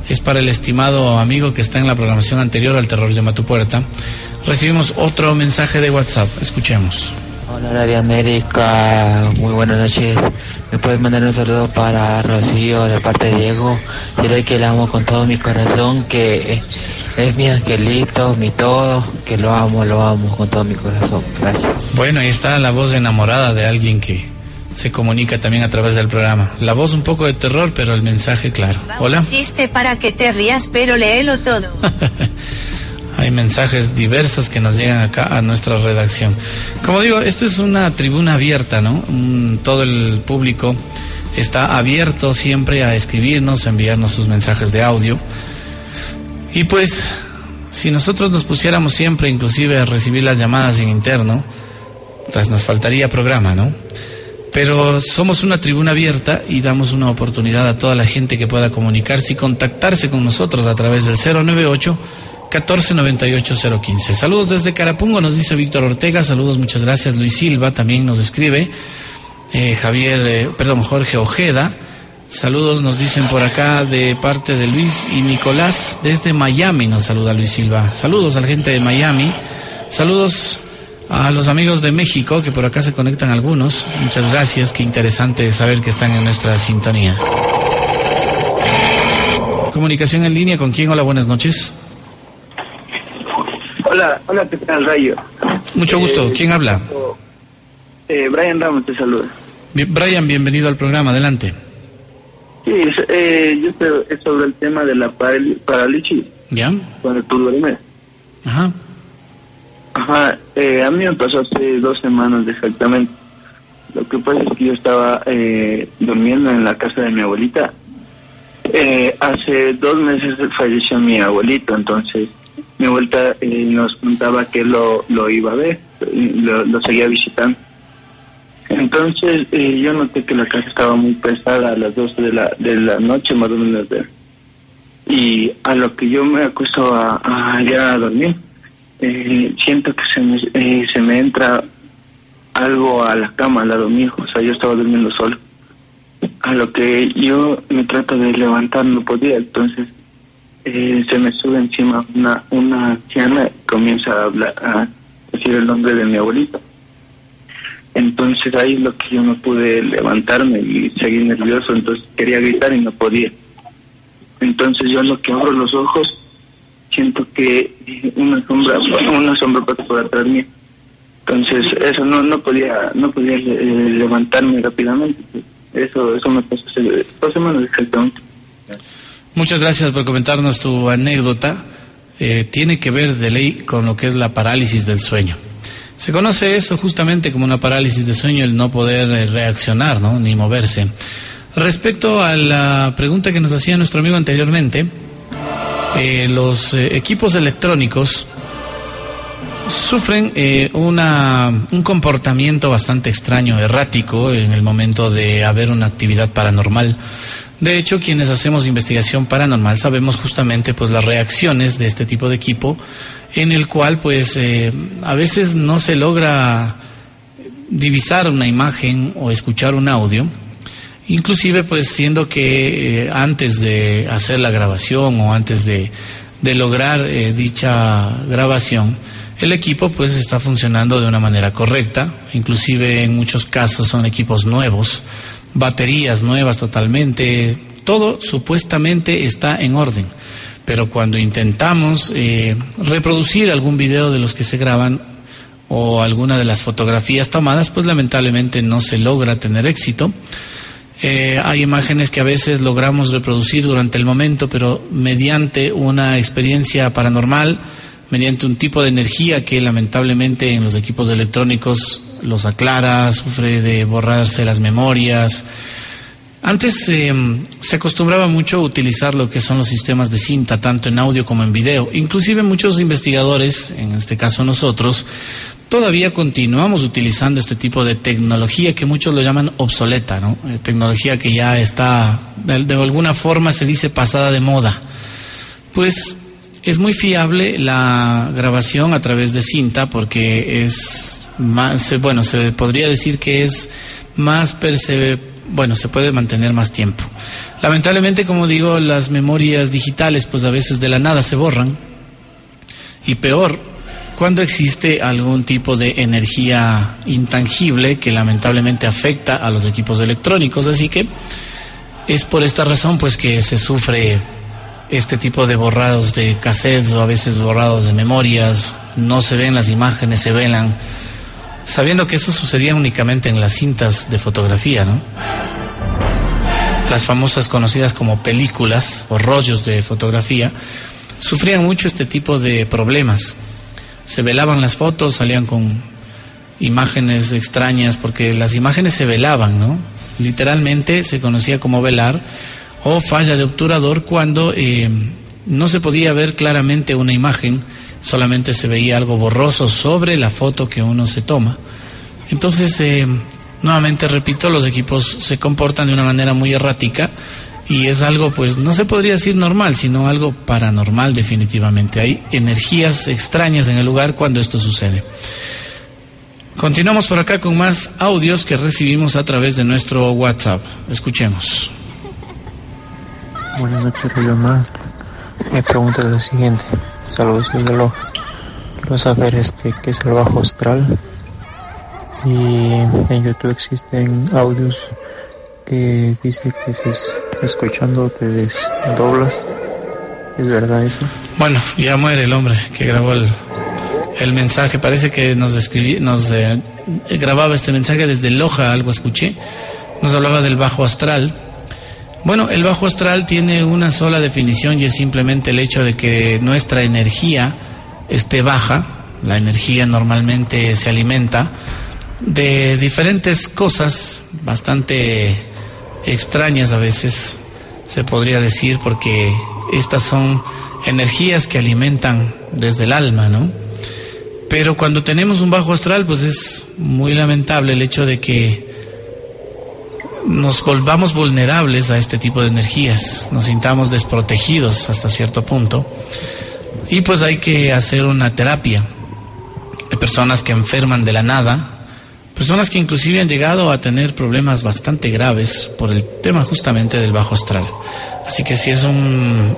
S6: Es para el estimado amigo que está en la programación anterior al Terror Llama tu Puerta. Recibimos otro mensaje de WhatsApp. Escuchemos.
S12: Hola Radio América, muy buenas noches. Me puedes mandar un saludo para Rocío de parte de Diego. Dile que la amo con todo mi corazón, que es mi angelito, mi todo, que lo amo, lo amo con todo mi corazón. Gracias.
S6: Bueno, ahí está la voz enamorada de alguien que se comunica también a través del programa. La voz un poco de terror, pero el mensaje claro. Hola.
S13: Chiste para que te rías, pero léelo todo.
S6: hay mensajes diversos que nos llegan acá a nuestra redacción. Como digo, esto es una tribuna abierta, ¿no? todo el público está abierto siempre a escribirnos, a enviarnos sus mensajes de audio. Y pues, si nosotros nos pusiéramos siempre inclusive a recibir las llamadas en interno, pues nos faltaría programa, ¿no? Pero somos una tribuna abierta y damos una oportunidad a toda la gente que pueda comunicarse y contactarse con nosotros a través del 098 1498015. Saludos desde Carapungo, nos dice Víctor Ortega. Saludos, muchas gracias. Luis Silva también nos escribe. Eh, Javier, eh, perdón, Jorge Ojeda. Saludos nos dicen por acá de parte de Luis y Nicolás desde Miami. Nos saluda Luis Silva. Saludos a la gente de Miami. Saludos a los amigos de México que por acá se conectan algunos. Muchas gracias. Qué interesante saber que están en nuestra sintonía. Comunicación en línea con quién. Hola, buenas noches.
S14: Hola, hola, ¿qué tal, Rayo?
S6: Mucho gusto. Eh, ¿Quién habla?
S14: Eh, Brian Ramos te saluda.
S6: Brian, bienvenido al programa. Adelante.
S14: Sí, eh, yo es sobre el tema de la parálisis.
S6: ¿Ya?
S14: Cuando tú duermes.
S6: Ajá.
S14: Ajá, eh, a mí me pasó hace dos semanas exactamente. Lo que pasa es que yo estaba eh, durmiendo en la casa de mi abuelita. Eh, hace dos meses falleció mi abuelito, entonces mi vuelta eh, nos contaba que lo, lo iba a ver, lo, seguía visitando. Entonces eh, yo noté que la casa estaba muy pesada a las 12 de la, de la noche más o menos. Y a lo que yo me acuesto a, a ya a dormir, eh, siento que se me, se me entra algo a la cama al lado mío, o sea, yo estaba durmiendo solo. A lo que yo me trato de levantar, no podía, entonces eh, se me sube encima una, una anciana y comienza a hablar, a decir el nombre de mi abuelito. Entonces ahí lo que yo no pude levantarme y seguir nervioso, entonces quería gritar y no podía. Entonces yo lo que abro los ojos, siento que una sombra, una sombra pasa por atrás mío. Entonces eso no no podía no podía eh, levantarme rápidamente. Eso eso me pasó hace dos semanas exactamente.
S6: Muchas gracias por comentarnos tu anécdota. Eh, tiene que ver de ley con lo que es la parálisis del sueño. Se conoce eso justamente como una parálisis de sueño, el no poder eh, reaccionar, ¿no? Ni moverse. Respecto a la pregunta que nos hacía nuestro amigo anteriormente, eh, los equipos electrónicos sufren una, un comportamiento bastante extraño, errático, en el momento de haber una actividad paranormal. De hecho, quienes hacemos investigación paranormal sabemos justamente pues las reacciones de este tipo de equipo en el cual pues eh, a veces no se logra divisar una imagen o escuchar un audio Inclusive, pues siendo que eh, antes de hacer la grabación o antes de, de lograr eh, dicha grabación, el equipo pues está funcionando de una manera correcta, inclusive en muchos casos son equipos nuevos, baterías nuevas totalmente, todo supuestamente está en orden. Pero cuando intentamos eh, reproducir algún video de los que se graban o alguna de las fotografías tomadas, pues lamentablemente no se logra tener éxito. Eh, hay imágenes que a veces logramos reproducir durante el momento, pero mediante una experiencia paranormal, mediante un tipo de energía que lamentablemente en los equipos electrónicos los aclara, sufre de borrarse las memorias. Antes eh, se acostumbraba mucho a utilizar lo que son los sistemas de cinta, tanto en audio como en video. Inclusive muchos investigadores, en este caso nosotros, todavía continuamos utilizando este tipo de tecnología que muchos lo llaman obsoleta, ¿no? Eh, tecnología que ya está, de alguna forma se dice pasada de moda. Pues es muy fiable la grabación a través de cinta porque es más, bueno, se podría decir que es más perse, bueno, se puede mantener más tiempo. Lamentablemente, como digo, las memorias digitales pues a veces de la nada se borran. Y peor cuando existe algún tipo de energía intangible que lamentablemente afecta a los equipos electrónicos, así que es por esta razón pues que se sufre este tipo de borrados de cassettes o a veces borrados de memorias, no se ven las imágenes, se velan, sabiendo que eso sucedía únicamente en las cintas de fotografía, ¿no? Las famosas conocidas como películas o rollos de fotografía sufrían mucho este tipo de problemas. Se velaban las fotos, salían con imágenes extrañas, porque las imágenes se velaban, ¿no? Literalmente se conocía como velar o falla de obturador cuando eh, no se podía ver claramente una imagen, solamente se veía algo borroso sobre la foto que uno se toma. Entonces, eh, nuevamente repito, los equipos se comportan de una manera muy errática y es algo, pues, no se podría decir normal, sino algo paranormal definitivamente. Hay energías extrañas en el lugar cuando esto sucede. Continuamos por acá con más audios que recibimos a través de nuestro WhatsApp. Escuchemos.
S15: Buenas noches, Rollo Más. Mi pregunta es la siguiente. Saludos desde lo. Quiero saber este, qué es el bajo astral. Y en YouTube existen audios que dice que si es escuchando te desdoblas. ¿Es verdad eso?
S6: Bueno, ya muere el hombre que grabó el, el mensaje. Parece que nos escribí, nos eh, grababa este mensaje desde Loja, algo escuché. Nos hablaba del bajo astral bueno, el bajo astral tiene una sola definición y es simplemente el hecho de que nuestra energía esté baja. La energía normalmente se alimenta de diferentes cosas bastante extrañas a veces, se podría decir, porque estas son energías que alimentan desde el alma, ¿no? Pero cuando tenemos un bajo astral, pues es muy lamentable el hecho de que nos volvamos vulnerables a este tipo de energías, nos sintamos desprotegidos hasta cierto punto. Y pues hay que hacer una terapia. Hay personas que enferman de la nada, personas que inclusive han llegado a tener problemas bastante graves por el tema justamente del bajo astral. Así que si es un,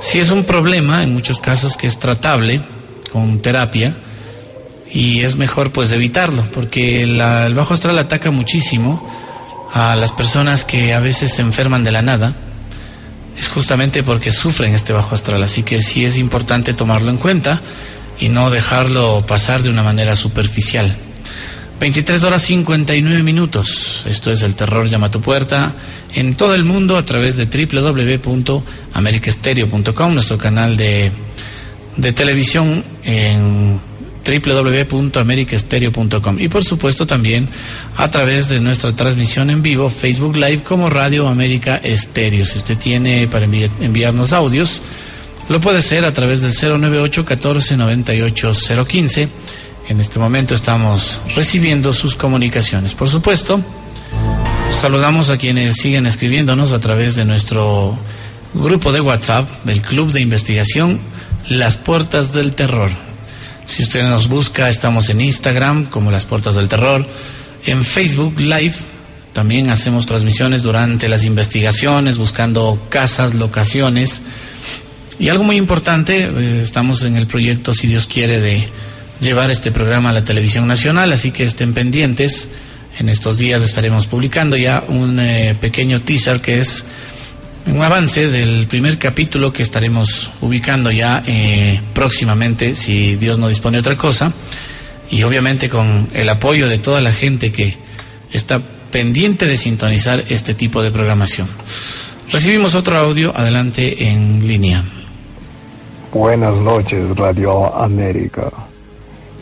S6: si es un problema, en muchos casos que es tratable con terapia, y es mejor pues evitarlo, porque el bajo astral ataca muchísimo a las personas que a veces se enferman de la nada, es justamente porque sufren este bajo astral. Así que sí es importante tomarlo en cuenta y no dejarlo pasar de una manera superficial. 23 horas 59 minutos. Esto es El Terror Llama a tu Puerta en todo el mundo a través de www.americastereo.com, nuestro canal de, de televisión en www.americaestereo.com y por supuesto también a través de nuestra transmisión en vivo Facebook Live como Radio América Estéreo. Si usted tiene para enviarnos audios, lo puede hacer a través del 098 14 98 015. En este momento estamos recibiendo sus comunicaciones. Por supuesto, saludamos a quienes siguen escribiéndonos a través de nuestro grupo de WhatsApp del Club de Investigación Las Puertas del Terror. Si usted nos busca, estamos en Instagram como Las Puertas del Terror, en Facebook Live También hacemos transmisiones durante las investigaciones, buscando casas, locaciones. Y algo muy importante, eh, estamos en el proyecto, si Dios quiere, de llevar este programa a la televisión nacional, así que estén pendientes. En estos días estaremos publicando ya un eh, pequeño teaser que es un avance del primer capítulo que estaremos ubicando ya eh, próximamente, si Dios no dispone otra cosa, y obviamente con el apoyo de toda la gente que está pendiente de sintonizar este tipo de programación. Recibimos otro audio, adelante en línea.
S16: Buenas noches, Radio América.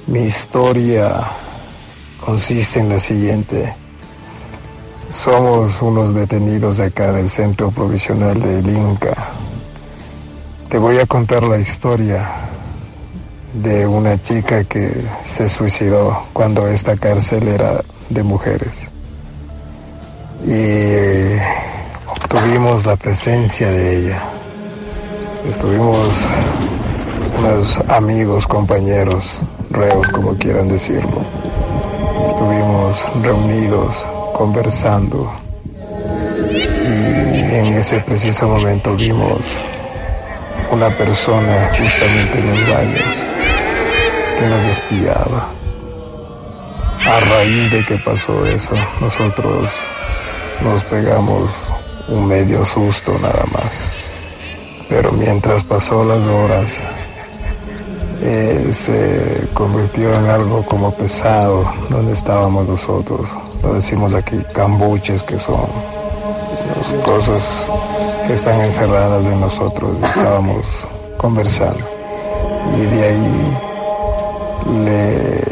S16: Mi historia consiste en la siguiente. Somos unos detenidos de acá del Centro Provisional del Inca. Te voy a contar la historia de una chica que se suicidó cuando esta cárcel era de mujeres y obtuvimos la presencia de ella. Estuvimos unos amigos, compañeros, reos, como quieran decirlo. Estuvimos reunidos, conversando y en ese preciso momento vimos una persona justamente en los baños que nos espiaba. A raíz de que pasó eso, nosotros nos pegamos un medio susto nada más. Pero mientras pasó las horas, eh, se convirtió en algo como pesado donde estábamos nosotros. Lo decimos aquí, cambuches que son cosas que están encerradas en nosotros. Estábamos conversando. Y de ahí le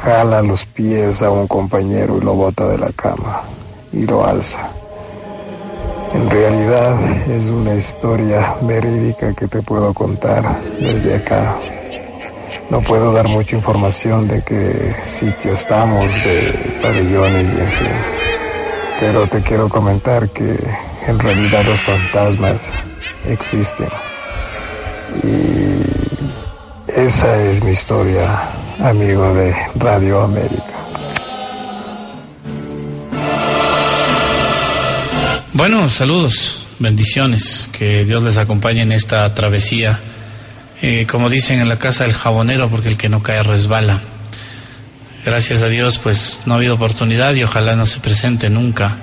S16: jala los pies a un compañero y lo bota de la cama y lo alza. En realidad es una historia verídica que te puedo contar desde acá. No puedo dar mucha información de qué sitio estamos, de pabellones y en fin. Pero te quiero comentar que en realidad los fantasmas existen. Y esa es mi historia, amigo de Radio América.
S6: Bueno, saludos, bendiciones, que Dios les acompañe en esta travesía, eh, como dicen en la casa del jabonero, porque el que no cae resbala. Gracias a Dios, pues no ha habido oportunidad y ojalá no se presente nunca.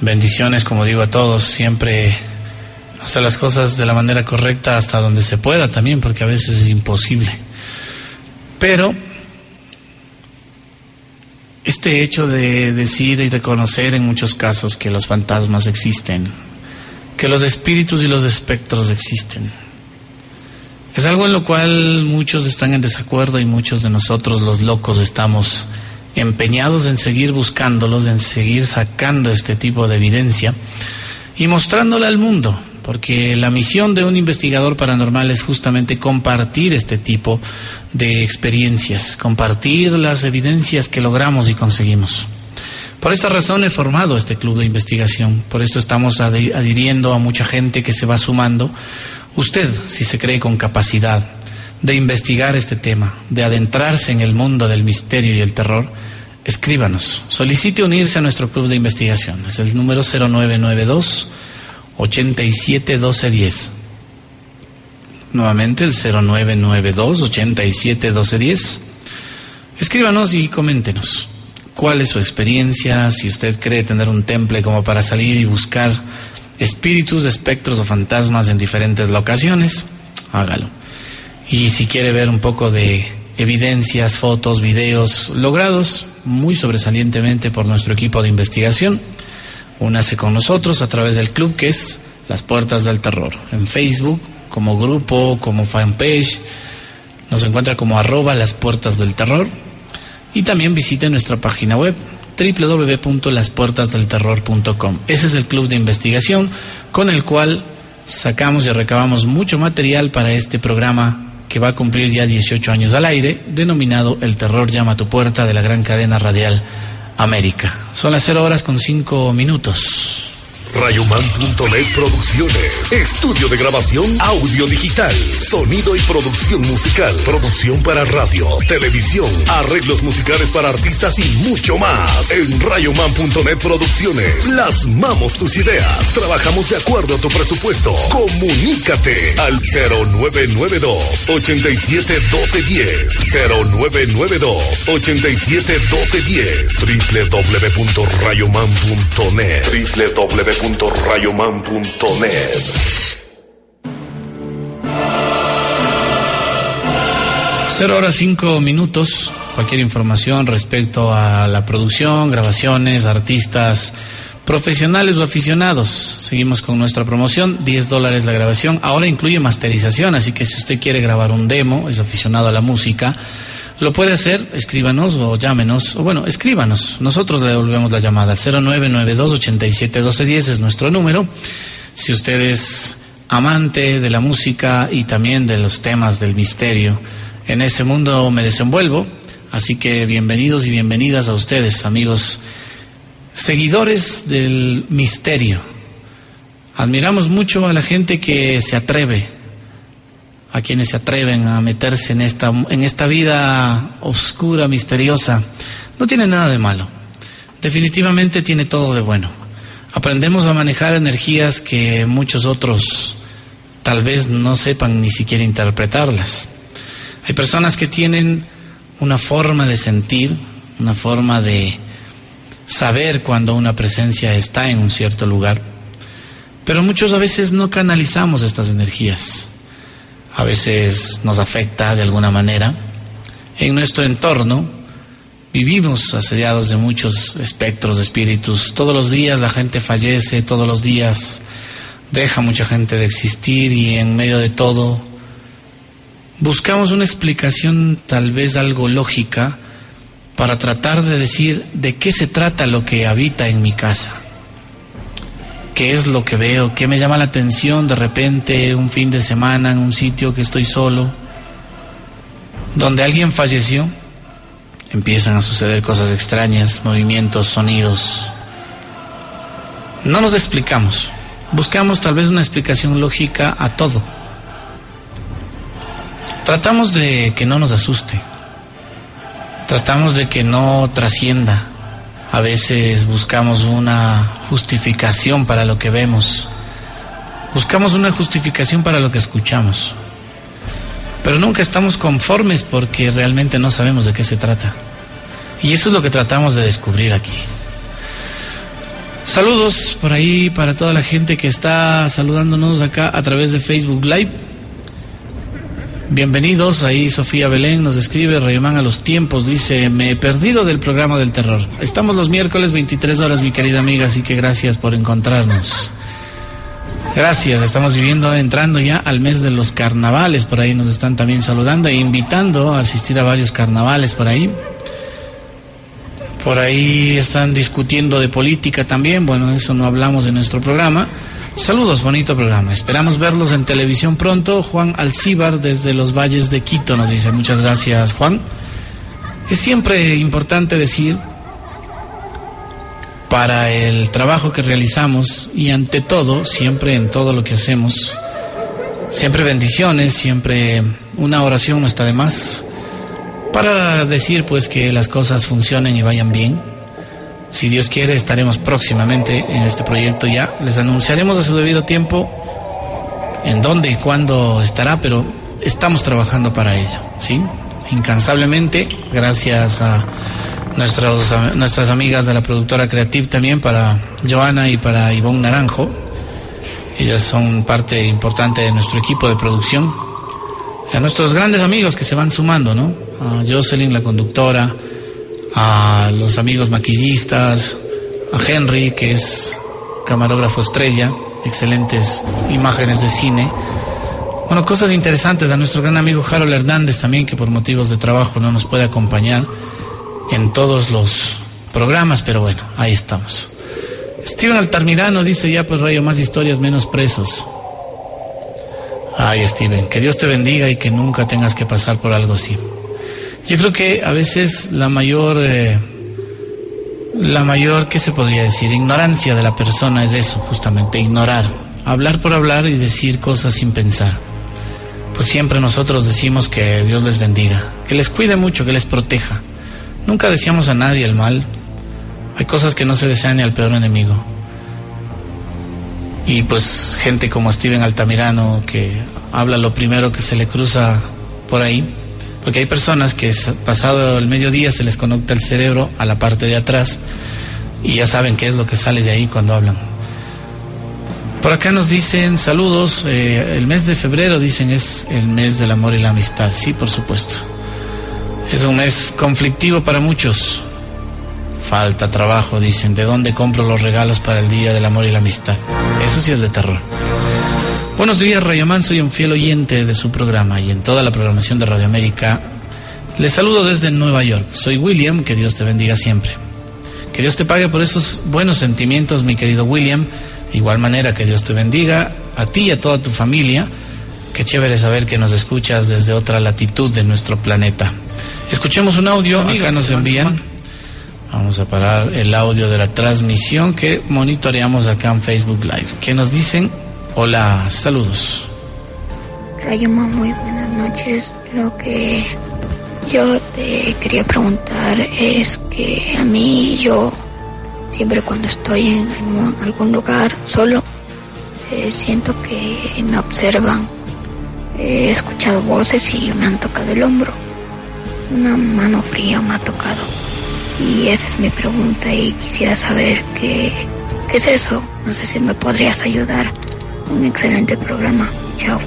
S6: Bendiciones, como digo a todos, siempre hacer las cosas de la manera correcta hasta donde se pueda también, porque a veces es imposible. Pero este hecho de decir y reconocer en muchos casos que los fantasmas existen, que los espíritus y los espectros existen, es algo en lo cual muchos están en desacuerdo y muchos de nosotros los locos estamos empeñados en seguir buscándolos, en seguir sacando este tipo de evidencia y mostrándola al mundo, porque la misión de un investigador paranormal es justamente compartir este tipo de experiencias, compartir las evidencias que logramos y conseguimos. Por esta razón he formado este club de investigación, por esto estamos adhiriendo a mucha gente que se va sumando. Usted, si se cree con capacidad de investigar este tema, de adentrarse en el mundo del misterio y el terror, escríbanos, solicite unirse a nuestro club de investigación. Es el número 0992 87 12 10. Nuevamente el 0992 87 12 10. Escríbanos y coméntenos cuál es su experiencia, si usted cree tener un temple como para salir y buscar espíritus, espectros o fantasmas en diferentes locaciones, hágalo. Y si quiere ver un poco de evidencias, fotos, videos logrados muy sobresalientemente por nuestro equipo de investigación, Únase con nosotros a través del club que es Las Puertas del Terror. En Facebook, como grupo, como fanpage, nos encuentra como arroba Las Puertas del Terror. Y también visite nuestra página web www.laspuertasdelterror.com. Ese es el club de investigación con el cual sacamos y recabamos mucho material para este programa que va a cumplir ya 18 años al aire, denominado El terror llama a tu puerta de la gran cadena radial América. Son las 0 horas con 5 minutos.
S17: Rayoman.net Producciones. Estudio de grabación audio digital. Sonido y producción musical. Producción para radio, televisión, arreglos musicales para artistas y mucho más. En Rayoman.net Producciones. Plasmamos tus ideas. Trabajamos de acuerdo a tu presupuesto. Comunícate al 0992 87 0992 87 www.rayoman.net www.rayoman.net
S6: Cero horas cinco minutos. Cualquier información respecto a la producción, grabaciones, artistas, profesionales o aficionados. Seguimos con nuestra promoción, 10 dólares la grabación. Ahora incluye masterización, así que si usted quiere grabar un demo, es aficionado a la música, lo puede hacer, escríbanos o llámenos, o bueno, escríbanos. Nosotros le devolvemos la llamada al 0992-871210 es nuestro número. Si usted es amante de la música y también de los temas del misterio, en ese mundo me desenvuelvo. Así que bienvenidos y bienvenidas a ustedes, amigos seguidores del misterio. Admiramos mucho a la gente que se atreve, a quienes se atreven a meterse en esta, en esta vida oscura, misteriosa. No tiene nada de malo. Definitivamente tiene todo de bueno. Aprendemos a manejar energías que muchos otros tal vez no sepan ni siquiera interpretarlas. Hay personas que tienen una forma de sentir, una forma de saber cuando una presencia está en un cierto lugar, pero muchos a veces no canalizamos estas energías a veces nos afecta de alguna manera. En nuestro entorno vivimos asediados de muchos espectros de espíritus. Todos los días la gente fallece, todos los días deja mucha gente de existir y en medio de todo buscamos una explicación tal vez algo lógica para tratar de decir de qué se trata lo que habita en mi casa qué es lo que veo, qué me llama la atención de repente un fin de semana en un sitio que estoy solo, donde alguien falleció, empiezan a suceder cosas extrañas, movimientos, sonidos. No nos explicamos, buscamos tal vez una explicación lógica a todo. Tratamos de que no nos asuste, tratamos de que no trascienda, a veces buscamos una justificación para lo que vemos. Buscamos una justificación para lo que escuchamos. Pero nunca estamos conformes porque realmente no sabemos de qué se trata. Y eso es lo que tratamos de descubrir aquí. Saludos por ahí para toda la gente que está saludándonos acá a través de Facebook Live. Bienvenidos, ahí Sofía Belén nos escribe, Rayomán a los tiempos, dice, me he perdido del programa del terror. Estamos los miércoles 23 horas, mi querida amiga, así que gracias por encontrarnos. Gracias, estamos viviendo, entrando ya al mes de los carnavales, por ahí nos están también saludando e invitando a asistir a varios carnavales por ahí. Por ahí están discutiendo de política también, bueno, eso no hablamos en nuestro programa. Saludos, bonito programa. Esperamos verlos en televisión pronto. Juan Alcíbar desde los valles de Quito nos dice muchas gracias, Juan. Es siempre importante decir para el trabajo que realizamos y ante todo, siempre en todo lo que hacemos, siempre bendiciones, siempre una oración no está de más para decir pues que las cosas funcionen y vayan bien si Dios quiere, estaremos próximamente en este proyecto ya. Les anunciaremos a su debido tiempo en dónde y cuándo estará, pero estamos trabajando para ello, ¿sí? Incansablemente, gracias a nuestros, nuestras amigas de la productora Creative también, para Joana y para Ivonne Naranjo. Ellas son parte importante de nuestro equipo de producción. A nuestros grandes amigos que se van sumando, ¿no? A Jocelyn, la conductora, a los amigos maquillistas, a Henry, que es camarógrafo estrella, excelentes imágenes de cine. Bueno, cosas interesantes a nuestro gran amigo Harold Hernández también, que por motivos de trabajo no nos puede acompañar en todos los programas, pero bueno, ahí estamos. Steven Altarmirano dice ya pues rayo más historias, menos presos. Ay, Steven, que Dios te bendiga y que nunca tengas que pasar por algo así. Yo creo que a veces la mayor, eh, la mayor, ¿qué se podría decir? Ignorancia de la persona es eso, justamente, ignorar. Hablar por hablar y decir cosas sin pensar. Pues siempre nosotros decimos que Dios les bendiga, que les cuide mucho, que les proteja. Nunca deseamos a nadie el mal. Hay cosas que no se desean ni al peor enemigo. Y pues gente como Steven Altamirano, que habla lo primero que se le cruza por ahí, porque hay personas que pasado el mediodía se les conecta el cerebro a la parte de atrás y ya saben qué es lo que sale de ahí cuando hablan. Por acá nos dicen saludos, eh, el mes de febrero dicen es el mes del amor y la amistad, sí, por supuesto. Es un mes conflictivo para muchos. Falta trabajo, dicen. ¿De dónde compro los regalos para el Día del Amor y la Amistad? Eso sí es de terror. Buenos días, Rayamán. Soy un fiel oyente de su programa y en toda la programación de Radio América. Les saludo desde Nueva York. Soy William. Que Dios te bendiga siempre. Que Dios te pague por esos buenos sentimientos, mi querido William. De igual manera, que Dios te bendiga a ti y a toda tu familia. Qué chévere saber que nos escuchas desde otra latitud de nuestro planeta. Escuchemos un audio. Acá nos envían. Vamos a parar el audio de la transmisión que monitoreamos acá en Facebook Live. ¿Qué nos dicen? Hola, saludos.
S18: Rayoma, muy buenas noches. Lo que yo te quería preguntar es que a mí yo siempre cuando estoy en algún, lugar solo eh, siento que me observan. He escuchado voces y me han tocado el hombro. Una mano fría me ha tocado. Y esa es mi pregunta y quisiera saber qué es eso. No sé si me podrías ayudar un excelente programa. Chao.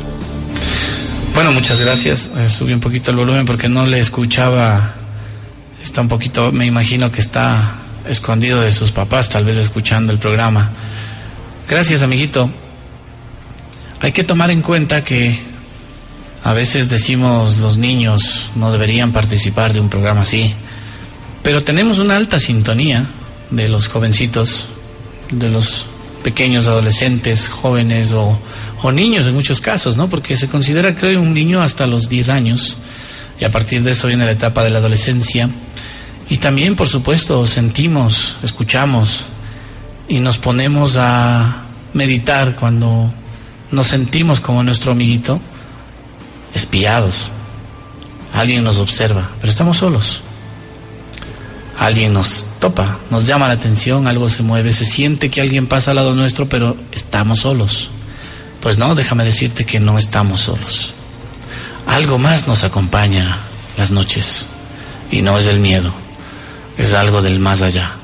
S6: Bueno, muchas gracias. Eh, subí un poquito el volumen porque no le escuchaba. Está un poquito, me imagino que está escondido de sus papás, tal vez escuchando el programa. Gracias, amiguito. Hay que tomar en cuenta que a veces decimos los niños no deberían participar de un programa así, pero tenemos una alta sintonía de los jovencitos, de los pequeños adolescentes, jóvenes o, niños en muchos casos, ¿no? Porque se considera, creo, un niño hasta los 10 años y a partir de eso viene la etapa de la adolescencia. Y también, por supuesto, sentimos, escuchamos y nos ponemos a meditar cuando nos sentimos como nuestro amiguito, espiados. Alguien nos observa, pero estamos solos alguien nos topa, nos llama la atención, algo se mueve, se siente que alguien pasa al lado nuestro, pero estamos solos. Pues no, déjame decirte que no estamos solos. Algo más nos acompaña las noches y no es el miedo, es algo del más allá.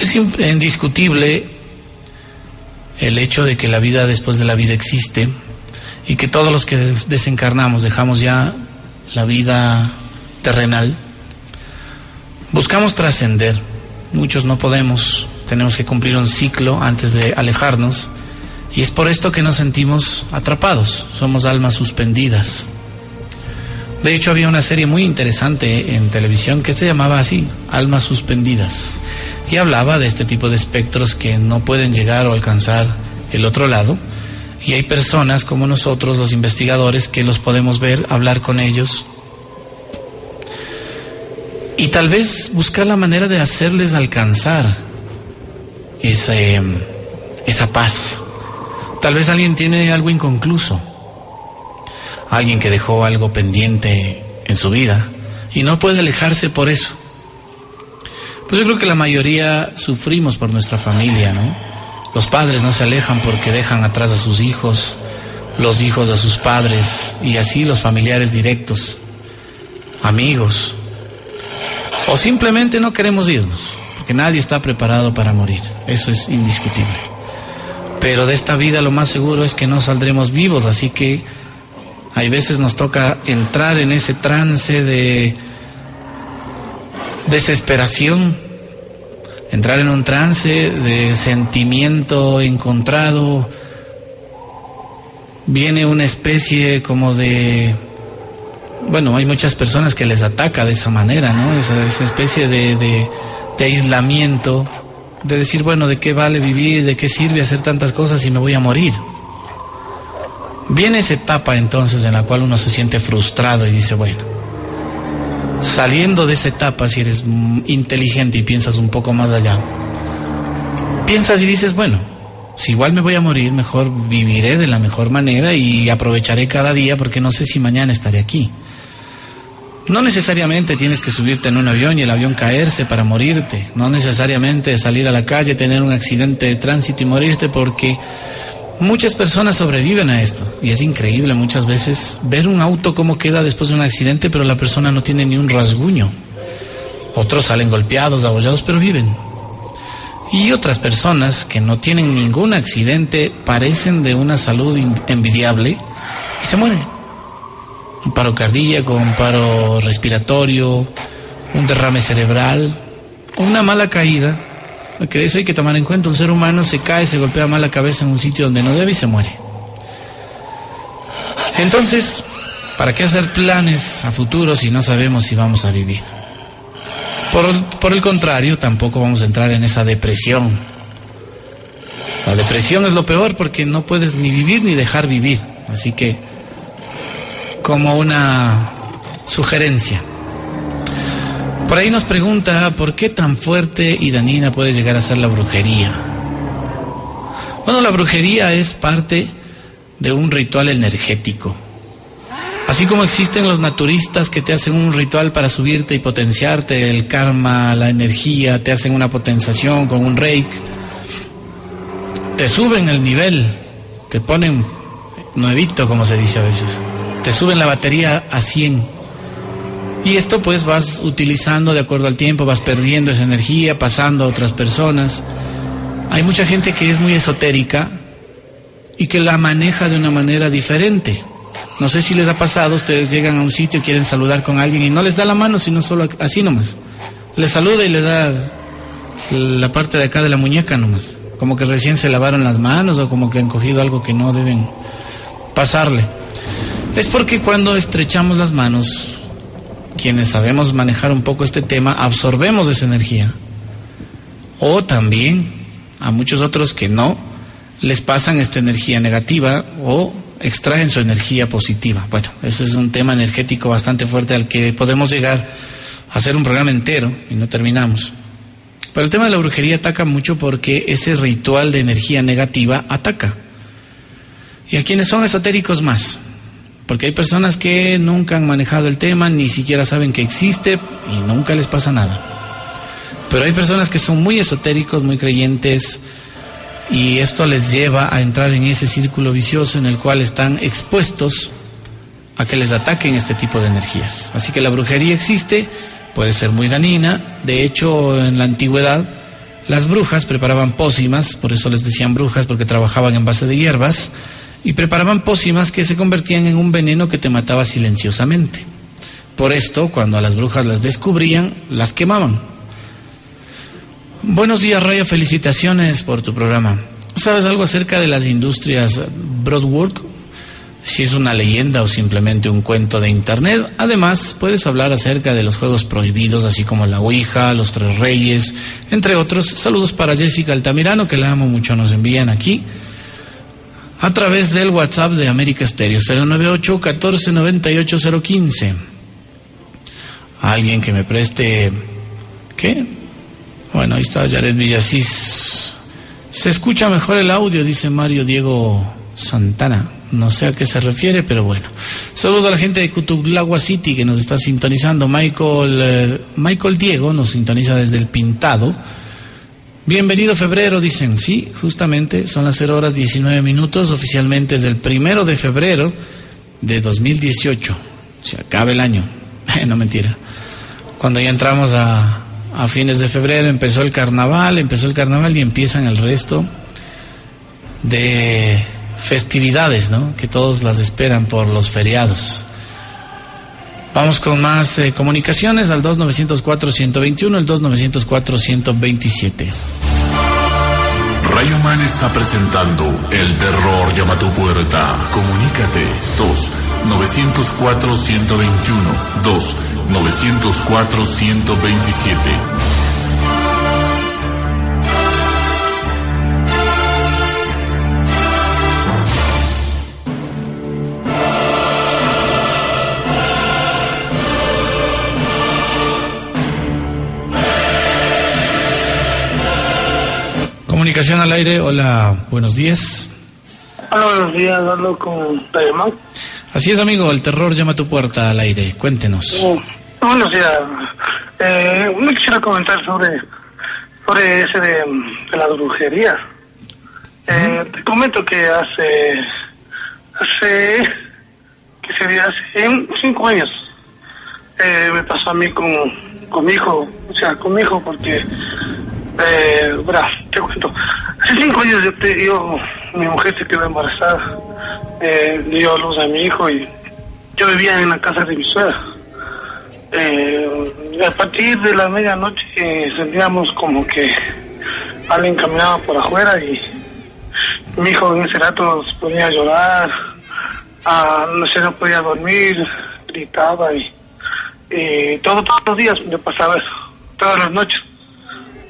S6: Es indiscutible el hecho de que la vida después de la vida existe y que todos los que desencarnamos dejamos ya la vida terrenal Buscamos trascender. Muchos no podemos. Tenemos que cumplir un ciclo antes de alejarnos. Y es por esto que nos sentimos atrapados. Somos almas suspendidas. De hecho, había una serie muy interesante en televisión que se llamaba así, Almas Suspendidas. Y hablaba de este tipo de espectros que no pueden llegar o alcanzar el otro lado. Y hay personas como nosotros, los investigadores, que los podemos ver, hablar con ellos y tal vez buscar la manera de hacerles alcanzar esa, em, esa paz. Tal vez alguien tiene algo inconcluso, alguien que dejó algo pendiente en su vida y no puede alejarse por eso. Pues yo creo que la mayoría sufrimos por nuestra familia, ¿no? Los padres no se alejan porque dejan atrás a sus hijos, los hijos a sus padres y así los familiares directos, amigos, o simplemente no queremos irnos, porque nadie está preparado para morir, eso es indiscutible. Pero de esta vida lo más seguro es que no saldremos vivos, así que hay veces nos toca entrar en ese trance de desesperación, entrar en un trance de sentimiento encontrado, viene una especie como de bueno, hay muchas personas que les ataca de esa manera, ¿no? Esa, especie de, de, aislamiento, de decir, bueno, ¿de qué vale vivir? ¿De qué sirve hacer tantas cosas si me voy a morir? Viene esa etapa entonces en la cual uno se siente frustrado y dice, bueno, saliendo de esa etapa, si eres inteligente y piensas un poco más allá, piensas y dices, bueno, si igual me voy a morir, mejor viviré de la mejor manera y aprovecharé cada día porque no sé si mañana estaré aquí. No necesariamente tienes que subirte en un avión y el avión caerse para morirte. No necesariamente salir a la calle, tener un accidente de tránsito y morirte porque muchas personas sobreviven a esto. Y es increíble muchas veces ver un auto cómo queda después de un accidente, pero la persona no tiene ni un rasguño. Otros salen golpeados, abollados, pero viven. Y otras personas que no tienen ningún accidente parecen de una salud envidiable y se mueren un paro cardíaco, un paro respiratorio, un derrame cerebral, una mala caída, que eso hay que tomar en cuenta, un ser humano se cae, se golpea mal la cabeza en un sitio donde no debe y se muere. Entonces, ¿para qué hacer planes a futuro si no sabemos si vamos a vivir? Por, por el contrario, tampoco vamos a entrar en esa depresión. La depresión es lo peor porque no puedes ni vivir ni dejar vivir. Así que como una sugerencia. Por ahí nos pregunta por qué tan fuerte y danina puede llegar a ser la brujería. Bueno, la brujería es parte de un ritual energético. Así como existen los naturistas que te hacen un ritual para subirte y potenciarte el karma, la energía, te hacen una potenciación con un reiki, te suben el nivel, te ponen nuevito, como se dice a veces te suben la batería a 100. Y esto pues vas utilizando de acuerdo al tiempo, vas perdiendo esa energía, pasando a otras personas. Hay mucha gente que es muy esotérica y que la maneja de una manera diferente. No sé si les ha pasado, ustedes llegan a un sitio, quieren saludar con alguien y no les da la mano, sino solo así nomás. Le saluda y le da la parte de acá de la muñeca nomás. Como que recién se lavaron las manos o como que han cogido algo que no deben pasarle. Es porque cuando estrechamos las manos, quienes sabemos manejar un poco este tema, absorbemos esa energía. O también a muchos otros que no, les pasan esta energía negativa o extraen su energía positiva. Bueno, ese es un tema energético bastante fuerte al que podemos llegar a hacer un programa entero y no terminamos. Pero el tema de la brujería ataca mucho porque ese ritual de energía negativa ataca. Y a quienes son esotéricos más, porque hay personas que nunca han manejado el tema, ni siquiera saben que existe y nunca les pasa nada. Pero hay personas que son muy esotéricos, muy creyentes, y esto les lleva a entrar en ese círculo vicioso en el cual están expuestos a que les ataquen este tipo de energías. Así que la brujería existe, puede ser muy danina, de hecho en la antigüedad las brujas preparaban pócimas, por eso les decían brujas, porque trabajaban en base de hierbas, y preparaban pócimas que se convertían en un veneno que te mataba silenciosamente. Por esto, cuando a las brujas las descubrían, las quemaban. Buenos días, Raya, felicitaciones por tu programa. ¿Sabes algo acerca de las industrias Broadwork? Si es una leyenda o simplemente un cuento de internet. Además, puedes hablar acerca de los juegos prohibidos, así como la Ouija, los Tres Reyes, entre otros. Saludos para Jessica Altamirano, que la amo mucho, nos envían aquí a través del WhatsApp de América Estéreo 098 1498 015. Alguien que me preste ¿qué? Bueno, ahí está Jared Villasís. Se escucha mejor el audio, dice Mario Diego Santana. No sé a qué se refiere, pero bueno. Saludos a la gente de Cutuglagua City que nos está sintonizando. Michael, eh, Michael Diego nos sintoniza desde el Pintado. Bienvenido febrero, dicen. Sí, justamente son las 0 horas 19 minutos, oficialmente es el primero de febrero de 2018. Se acaba el año. no mentira. Cuando ya entramos a, a fines de febrero, empezó el carnaval, empezó el carnaval y empiezan el resto de festividades, ¿no? Que todos las esperan por los feriados. Vamos con más eh, comunicaciones al 2904-121, el 2904-127.
S1: Rayo Man está presentando El Terror llama a tu puerta. Comunícate 2-904-121, 2-904-127.
S6: Comunicación al aire, hola, buenos días.
S19: Hola, buenos días, hablo con Tayamán.
S6: Así es, amigo, el terror llama a tu puerta al aire, cuéntenos.
S19: Buenos días. Eh, me quisiera comentar sobre, sobre ese de, de la brujería. Eh, te comento que hace, hace, que sería hace cinco años, eh, me pasó a mí con, con mi hijo, o sea, con mi hijo porque, eh, te cuento, hace cinco años yo, mi mujer se quedó embarazada, eh, dio luz a mi hijo y yo vivía en la casa de mi suegra. Eh, a partir de la medianoche eh, sentíamos como que alguien caminaba por afuera y mi hijo en ese rato se ponía a llorar, ah, no sé, no podía dormir, gritaba y, y todo, todos los días me pasaba eso, todas las noches.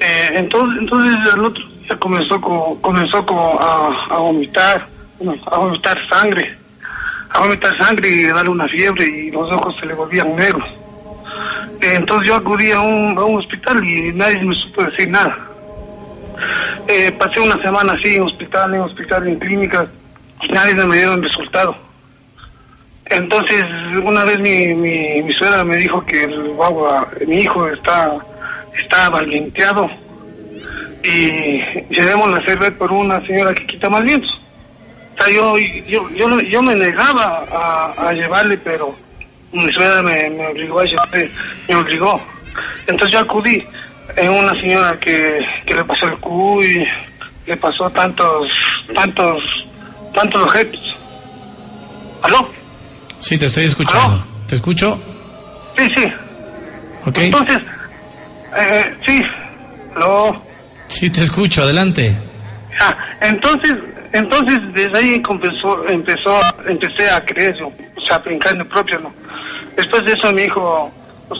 S19: Eh, entonces, entonces el otro día comenzó como, comenzó como a, vomitar, a vomitar sangre, a vomitar sangre y darle una fiebre y los ojos se le volvían negros. Entonces yo acudí a un, hospital y nadie me supo decir nada. Eh, pasé una semana así en hospital, en hospital, en clínicas, y nadie me dieron resultado. Entonces, una vez mi suegra me dijo que el guagua, mi hijo está, está valenteado y llevémoslo a hacer ver por una señora que quita mal vientos. O sea, yo, yo, yo, yo me negaba a, a llevarle, pero mi suegra me, me obligó a llevarle, me obligó. Entonces yo acudí en una señora que, que le pasó el cuy, le pasó tantos, tantos, tantos objetos. ¿Aló?
S6: Sí, te estoy escuchando. ¿Te escucho?
S19: Sí, sí.
S6: Ok.
S19: Entonces, eh, sí, ¿aló?
S6: Sí, te escucho, adelante.
S19: Ah, entonces, entonces desde ahí empezó, empezó, empecé a creer yo, o sea, en carne propia, ¿no? Después de eso mi hijo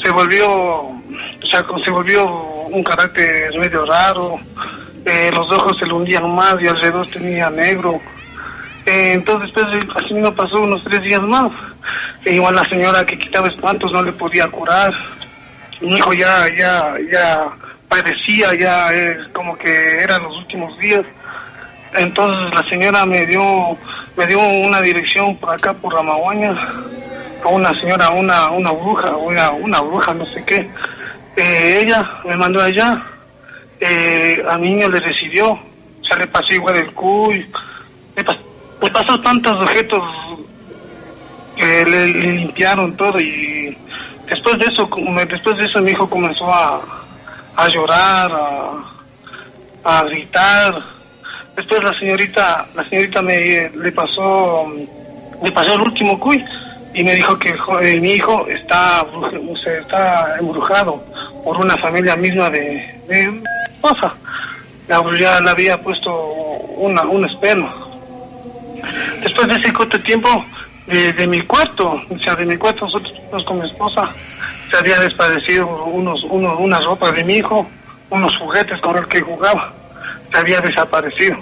S19: se volvió, o sea, se volvió un carácter medio raro, eh, los ojos se le hundían más y alrededor tenía negro. Eh, entonces después así mismo pasó unos tres días más. E igual la señora que quitaba espantos no le podía curar. Mi hijo ya, ya, ya padecía, ya eh, como que eran los últimos días. Entonces la señora me dio, me dio una dirección por acá, por Ramaguaña, a una señora, una, una bruja, una, una bruja, no sé qué. Eh, ella me mandó allá, eh, a mi niño le recibió, o sea, le pasó igual el cuy, le, pas- pasó tantos objetos que le limpiaron todo y después de eso, después de eso mi hijo comenzó a, a llorar, a, a gritar. Después la señorita, la señorita me le pasó, le pasó el último cuy y me dijo que el jo- eh, mi hijo está, sea, está embrujado por una familia misma de, de esposa. Ya le había puesto una, un esperma. Después de ese corto tiempo, de, mi cuarto, o sea, de mi cuarto, nosotros con mi esposa, se había desaparecido unos, unos, una ropa de mi hijo, unos juguetes con los que jugaba, se había desaparecido.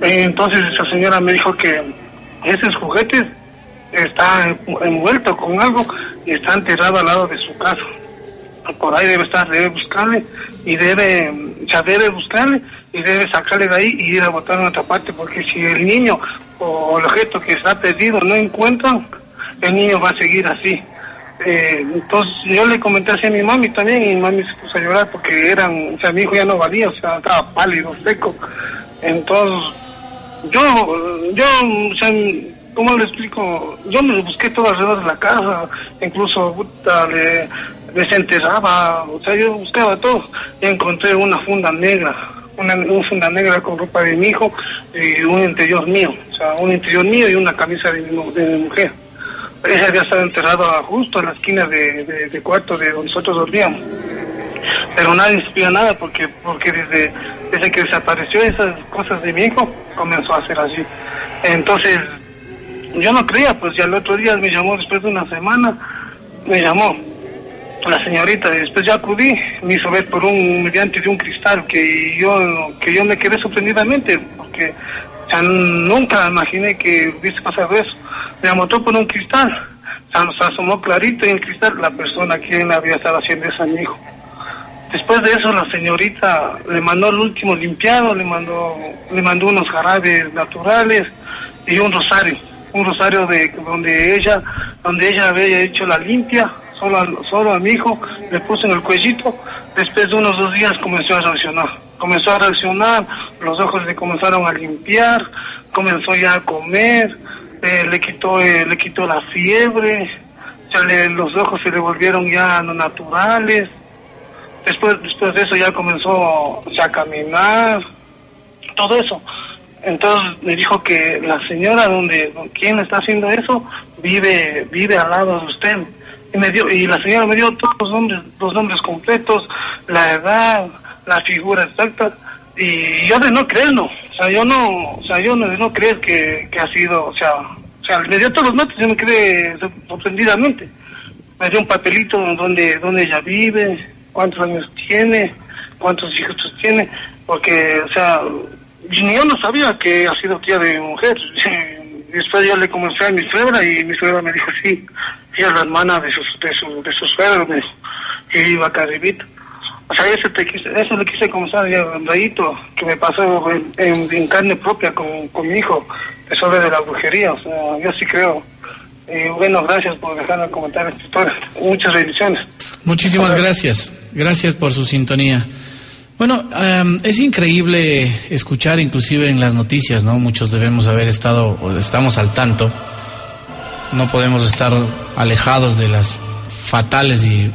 S19: Entonces esa señora me dijo que esos juguetes están envueltos con algo y está enterrado al lado de su casa. Por ahí debe estar, debe buscarle y debe, o sea, debe buscarle y debe sacarle de ahí y ir a botar en otra parte, porque si el niño o el objeto que está perdido no encuentran, el niño va a seguir así. Eh, entonces yo le comenté así a mi mami también y mi mami se puso a llorar porque eran, o sea, mi hijo ya no valía, o sea, estaba pálido, seco. Entonces, yo, yo, o sea, ¿cómo le explico? Yo me busqué todo alrededor de la casa, incluso puta, le desenterraba, o sea, yo buscaba todo y encontré una funda negra, una, una negra con ropa de mi hijo y un interior mío, o sea, un interior mío y una camisa de mi, de mi mujer. Ella había estado enterrada justo en la esquina de, de, de cuarto de donde nosotros dormíamos. Pero nadie sabía nada porque porque desde, desde que desapareció esas cosas de mi hijo comenzó a ser así. Entonces, yo no creía, pues ya el otro día me llamó después de una semana, me llamó la señorita, después ya acudí, me hizo ver por un, mediante de un cristal que yo, que yo me quedé sorprendidamente, porque nunca imaginé que hubiese pasado eso. Me amotó por un cristal, o sea, nos asomó clarito en el cristal la persona quien había estado haciendo eso a mi. Después de eso la señorita le mandó el último limpiado, le mandó, le mandó unos jarabes naturales y un rosario, un rosario de donde ella, donde ella había hecho la limpia, solo, solo a mi hijo, le puso en el cuellito, después de unos dos días comenzó a reaccionar, comenzó a reaccionar, los ojos le comenzaron a limpiar, comenzó ya a comer, eh, le quitó, eh, le quitó la fiebre, ya los ojos se le volvieron ya no naturales, después después de eso ya comenzó ya a caminar todo eso. Entonces me dijo que la señora donde quien está haciendo eso vive vive al lado de usted y me dio y la señora me dio todos los nombres los nombres completos la edad la figura exacta. Y yo de no creerlo o sea yo no o sea yo no, de no creer que, que ha sido o sea o sea me dio todos los y yo me quedé sorprendidamente. Me dio un papelito donde donde ella vive cuántos años tiene cuántos hijos tiene porque o sea ni yo no sabía que ha sido tía de mujer. Después yo le comencé a mi suegra y mi suegra me dijo sí ella es la hermana de su de su de su suegro me dijo y iba acá arribita o sea eso te quise eso le quise comenzar ya rayito que me pasó en, en- en carne propia con, con mi hijo eso de la brujería o sea yo sí creo y bueno gracias por dejarme comentar esta historia muchas bendiciones
S6: Muchísimas gracias. Gracias por su sintonía. Bueno, em, es increíble escuchar inclusive en las noticias, ¿no? Muchos debemos haber estado, o estamos al tanto. No podemos estar alejados de las fatales y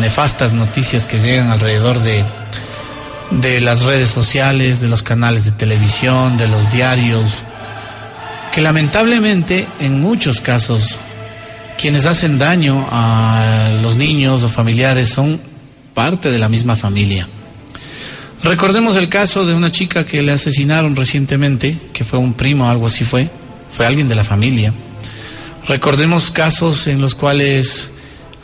S6: nefastas noticias que llegan alrededor de, de las redes sociales, de los canales de televisión, de los diarios, que lamentablemente en muchos casos quienes hacen daño a los niños o familiares son parte de la misma familia. Recordemos el caso de una chica que le asesinaron recientemente, que fue un primo, algo así fue, fue alguien de la familia. Recordemos casos en los cuales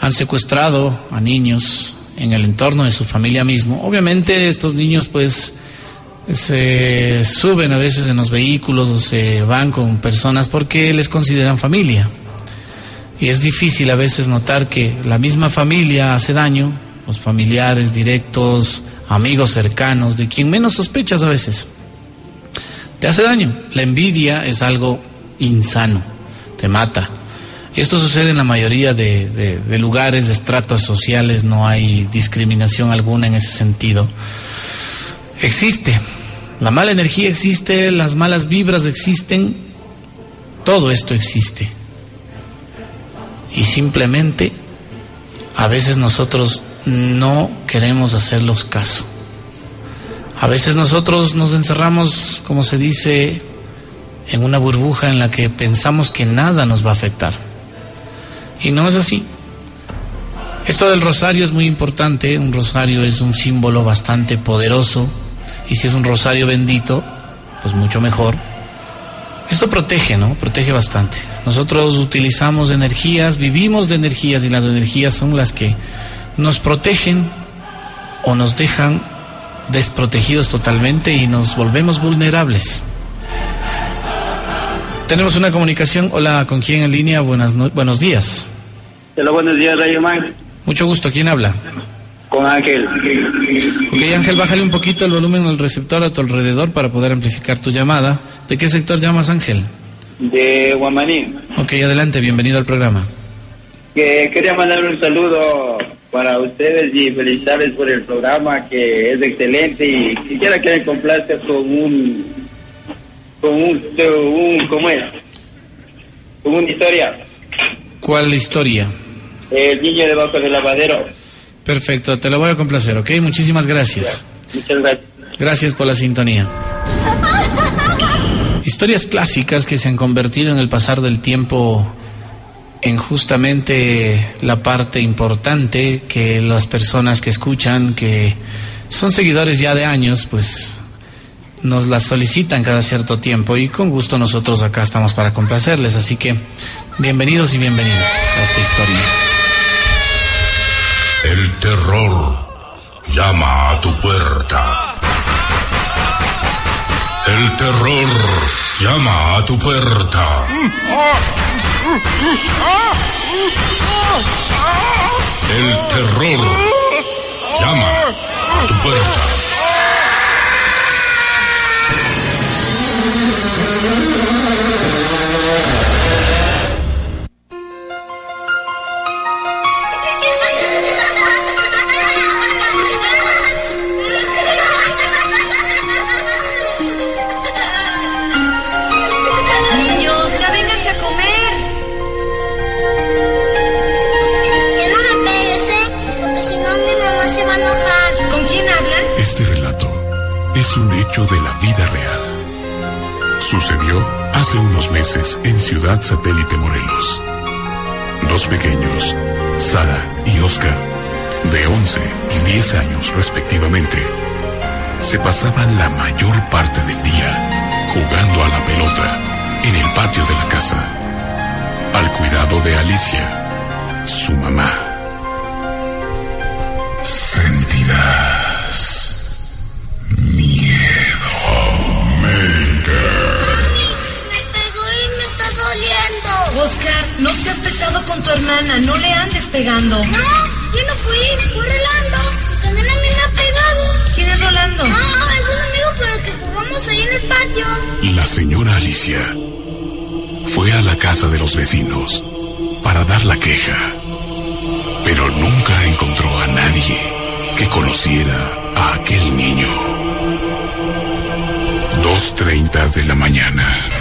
S6: han secuestrado a niños en el entorno de su familia mismo. Obviamente estos niños pues se suben a veces en los vehículos o se van con personas porque les consideran familia. Y es difícil a veces notar que la misma familia hace daño, los familiares directos, amigos cercanos, de quien menos sospechas a veces. Te hace daño. La envidia es algo insano, te mata. Y esto sucede en la mayoría de, de- lugares, de estratos sociales, no hay discriminación alguna en ese sentido. Existe, la mala energía existe, las malas vibras existen, todo esto existe y simplemente a veces nosotros no queremos hacerlos caso. A veces nosotros nos encerramos, como se dice, en una burbuja en la que pensamos que nada nos va a afectar. Y no es así. Esto del rosario es muy importante, un rosario es un símbolo bastante poderoso y si es un rosario bendito, pues mucho mejor. Esto protege, ¿no? Protege bastante. Nosotros utilizamos energías, vivimos de energías y las energías son las que nos protegen o nos dejan desprotegidos totalmente y nos volvemos vulnerables. Tenemos una comunicación. Hola, ¿con quién en línea? Buenas no- buenos días.
S20: Hola, buenos días, Rayo Man.
S6: Mucho gusto. ¿Quién habla?
S20: Con Ángel.
S6: Ok, Ángel, bájale un poquito el volumen del receptor a tu alrededor para poder amplificar tu llamada. ¿De qué sector llamas, Ángel?
S20: De Guamaní.
S6: Ok, adelante, bienvenido al programa.
S20: Que quería mandar un saludo para ustedes y felicitarles por el programa que es excelente y quisiera que me complazca con un con un, un ¿cómo con una historia
S6: ¿Cuál historia?
S20: el niño debajo del lavadero
S6: Perfecto, te lo voy a complacer, ¿ok? Muchísimas gracias.
S20: muchas gracias
S6: Gracias por la sintonía. Historias clásicas que se han convertido en el pasar del tiempo en justamente la parte importante que las personas que escuchan, que son seguidores ya de años, pues nos las solicitan cada cierto tiempo y con gusto nosotros acá estamos para complacerles. Así que bienvenidos y bienvenidas a esta historia.
S1: El terror llama a tu puerta. El terror llama a tu puerta. El terror llama
S17: tu puerta. De la vida real. Sucedió hace unos meses en Ciudad Satélite Morelos. Dos pequeños, Sara y Oscar, de 11 y 10 años respectivamente, se pasaban la mayor parte del día jugando a la pelota en el patio de la casa, al cuidado de Alicia, su mamá. Sentirás
S21: no seas pesado con tu hermana, no le andes pegando.
S22: No, yo no fui, fue Rolando. También a mí me ha pegado.
S21: ¿Quién es Rolando?
S22: Ah, es un amigo con el que jugamos ahí en el patio.
S17: La señora Alicia fue a la casa de los vecinos para dar la queja, pero nunca encontró a nadie que conociera a aquel niño. 2.30 de la mañana.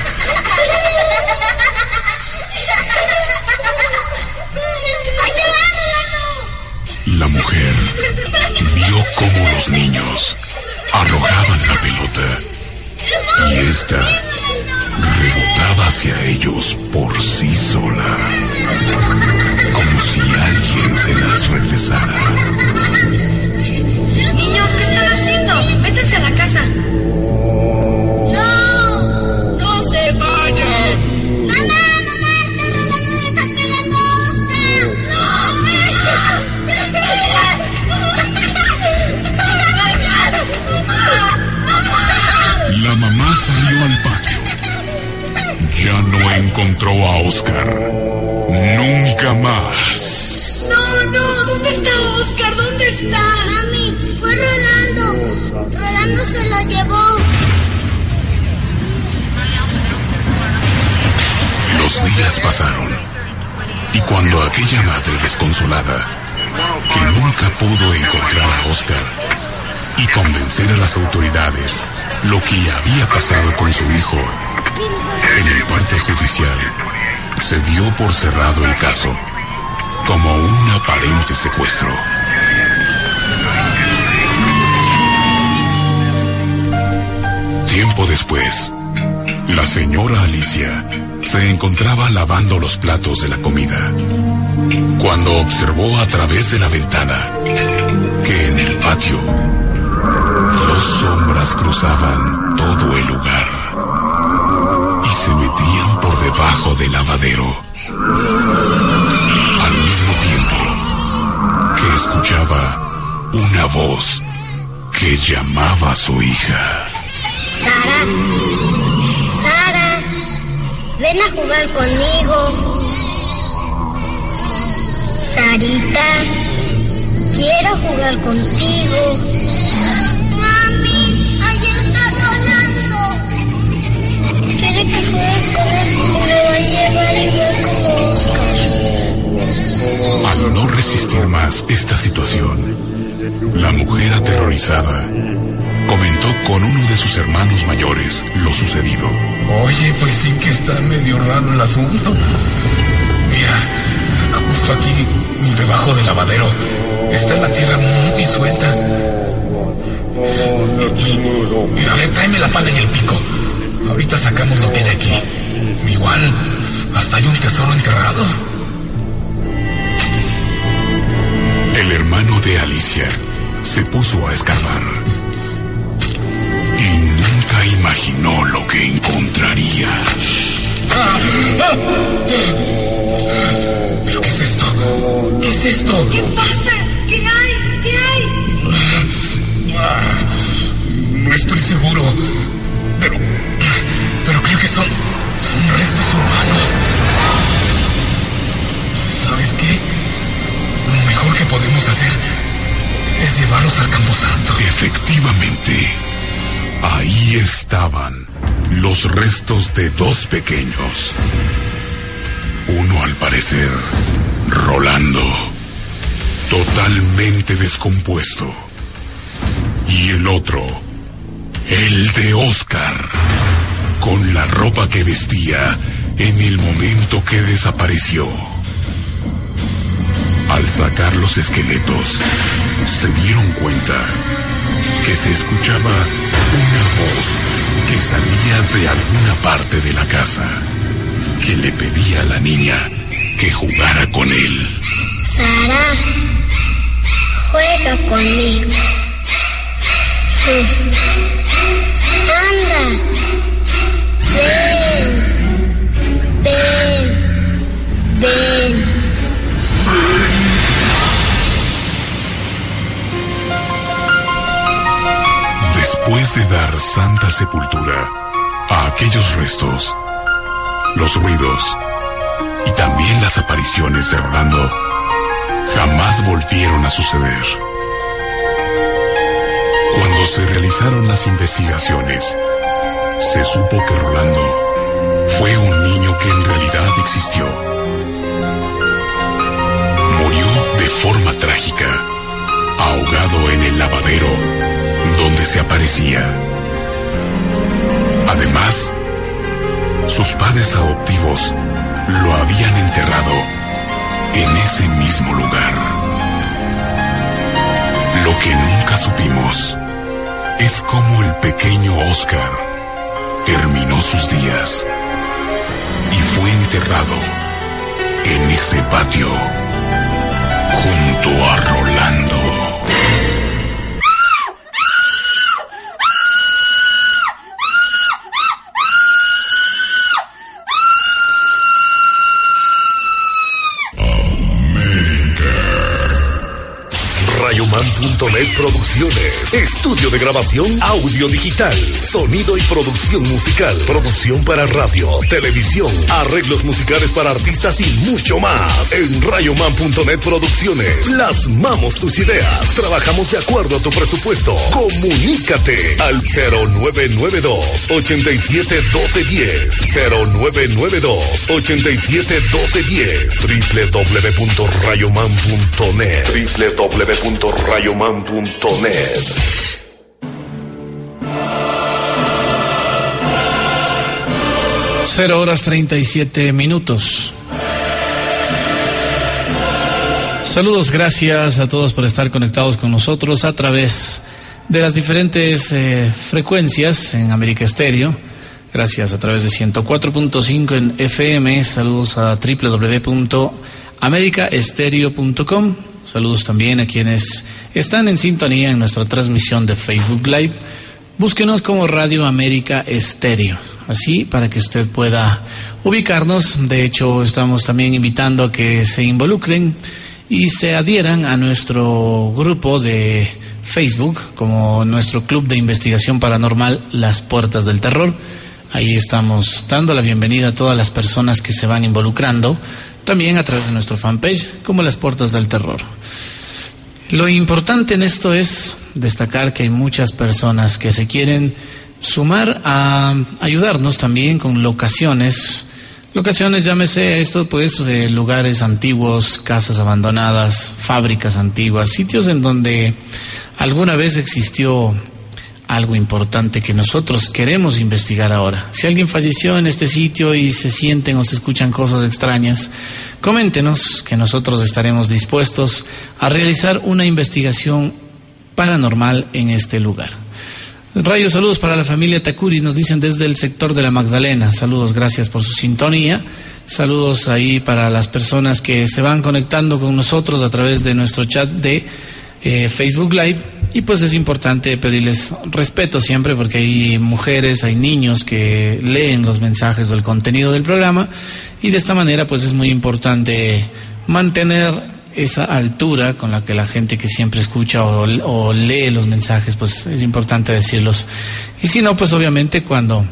S17: Por sí sola, como si alguien se las regresara.
S22: Oscar.
S17: Nunca más.
S21: No, no, ¿dónde está Oscar? ¿Dónde está?
S22: Mami, fue Rolando. Rolando se lo llevó.
S17: Los días pasaron. Y cuando aquella madre desconsolada, que nunca pudo encontrar a Oscar y convencer a las autoridades lo que había pasado con su hijo, en el parte judicial se dio por cerrado el caso como un aparente secuestro. Tiempo después, la señora Alicia se encontraba lavando los platos de la comida cuando observó a través de la ventana que en el patio dos sombras cruzaban todo el lugar se metían por debajo del lavadero. Al mismo tiempo que escuchaba una voz que llamaba a su hija.
S22: Sara, Sara, ven a jugar conmigo. Sarita, quiero jugar contigo.
S17: Al no resistir más esta situación, la mujer aterrorizada comentó con uno de sus hermanos mayores lo sucedido.
S23: Oye, pues sí que está medio raro el asunto. Mira, justo aquí, debajo del lavadero, está la tierra muy suelta. Y, a ver, tráeme la pala y el pico. Ahorita sacamos lo que hay aquí. Igual, hasta hay un tesoro enterrado.
S17: El hermano de Alicia se puso a escarbar y nunca imaginó lo que encontraría.
S23: ¿Pero qué es esto? ¿Qué es esto?
S21: ¿Qué pasa? ¿Qué hay? ¿Qué hay?
S23: No estoy seguro, pero, pero creo que son, son restos humanos. ¿Sabes qué? Lo mejor que podemos hacer es llevar llévalos al Camposanto.
S17: Efectivamente, ahí estaban los restos de dos pequeños. Uno al parecer, Rolando, totalmente descompuesto. Y el otro, el de Oscar, con la ropa que vestía en el momento que desapareció. Al sacar los esqueletos, se dieron cuenta que se escuchaba una voz que salía de alguna parte de la casa, que le pedía a la niña que jugara con él.
S22: Sara, juega conmigo. Anda. Ven. Ven. Ven.
S17: Después de dar santa sepultura a aquellos restos, los ruidos y también las apariciones de Rolando jamás volvieron a suceder. Cuando se realizaron las investigaciones, se supo que Rolando fue un niño que en realidad existió. Murió de forma trágica, ahogado en el lavadero donde se aparecía. Además, sus padres adoptivos lo habían enterrado en ese mismo lugar. Lo que nunca supimos es cómo el pequeño Oscar terminó sus días y fue enterrado en ese patio junto a Rolando. Rayoman.net Producciones. Estudio de grabación audio digital. Sonido y producción musical. Producción para radio, televisión, arreglos musicales para artistas y mucho más. En Rayoman.net Producciones. Plasmamos tus ideas. Trabajamos de acuerdo a tu presupuesto. Comunícate al 0992 87 0992 87 www.rayoman.net www.rayoman.net
S6: Cero horas 37 minutos. Saludos, gracias a todos por estar conectados con nosotros a través de las diferentes eh, frecuencias en América Estéreo. Gracias a través de 104.5 en FM. Saludos a www.americaestereo.com. Saludos también a quienes están en sintonía en nuestra transmisión de Facebook Live. Búsquenos como Radio América Estéreo, así para que usted pueda ubicarnos. De hecho, estamos también invitando a que se involucren y se adhieran a nuestro grupo de Facebook como nuestro Club de Investigación Paranormal Las Puertas del Terror. Ahí estamos dando la bienvenida a todas las personas que se van involucrando, también a través de nuestro fanpage como Las Puertas del Terror. Lo importante en esto es destacar que hay muchas personas que se quieren sumar a ayudarnos también con locaciones. Locaciones, llámese esto, pues, lugares antiguos, casas abandonadas, fábricas antiguas, sitios en donde alguna vez existió algo importante que nosotros queremos investigar ahora. Si alguien falleció en este sitio y se sienten o se escuchan cosas extrañas, coméntenos que nosotros estaremos dispuestos a realizar una investigación paranormal en este lugar. Rayos, saludos para la familia Takuri, nos dicen desde el sector de la Magdalena. Saludos, gracias por su sintonía. Saludos ahí para las personas que se van conectando con nosotros a través de nuestro chat de eh, Facebook Live. Y pues es importante pedirles respeto siempre porque hay mujeres, hay niños que leen los mensajes del contenido del programa y de esta manera pues es muy importante mantener esa altura con la que la gente que siempre escucha o, o lee los mensajes pues es importante decirlos. Y si no pues obviamente cuando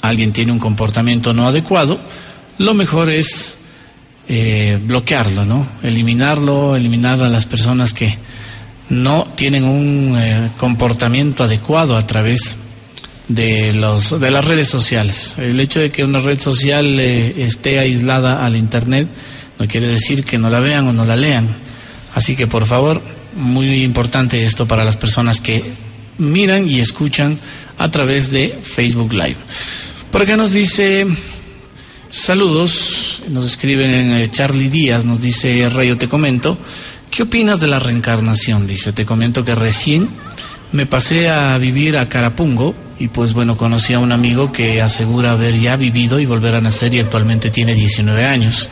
S6: alguien tiene un comportamiento no adecuado, lo mejor es eh, bloquearlo, ¿no? Eliminarlo, eliminar a las personas que no tienen un eh, comportamiento adecuado a través de los de las redes sociales. El hecho de que una red social eh, esté aislada al internet no quiere decir que no la vean o no la lean. Así que por favor, muy importante esto para las personas que miran y escuchan a través de Facebook Live. Por acá nos dice saludos, nos escriben eh, Charlie Díaz, nos dice Rayo te comento, ¿qué opinas de la reencarnación? Dice, te comento que recién me pasé a vivir a Carapungo y pues bueno, conocí a un amigo que asegura haber ya vivido y volver a nacer y actualmente tiene 19 años.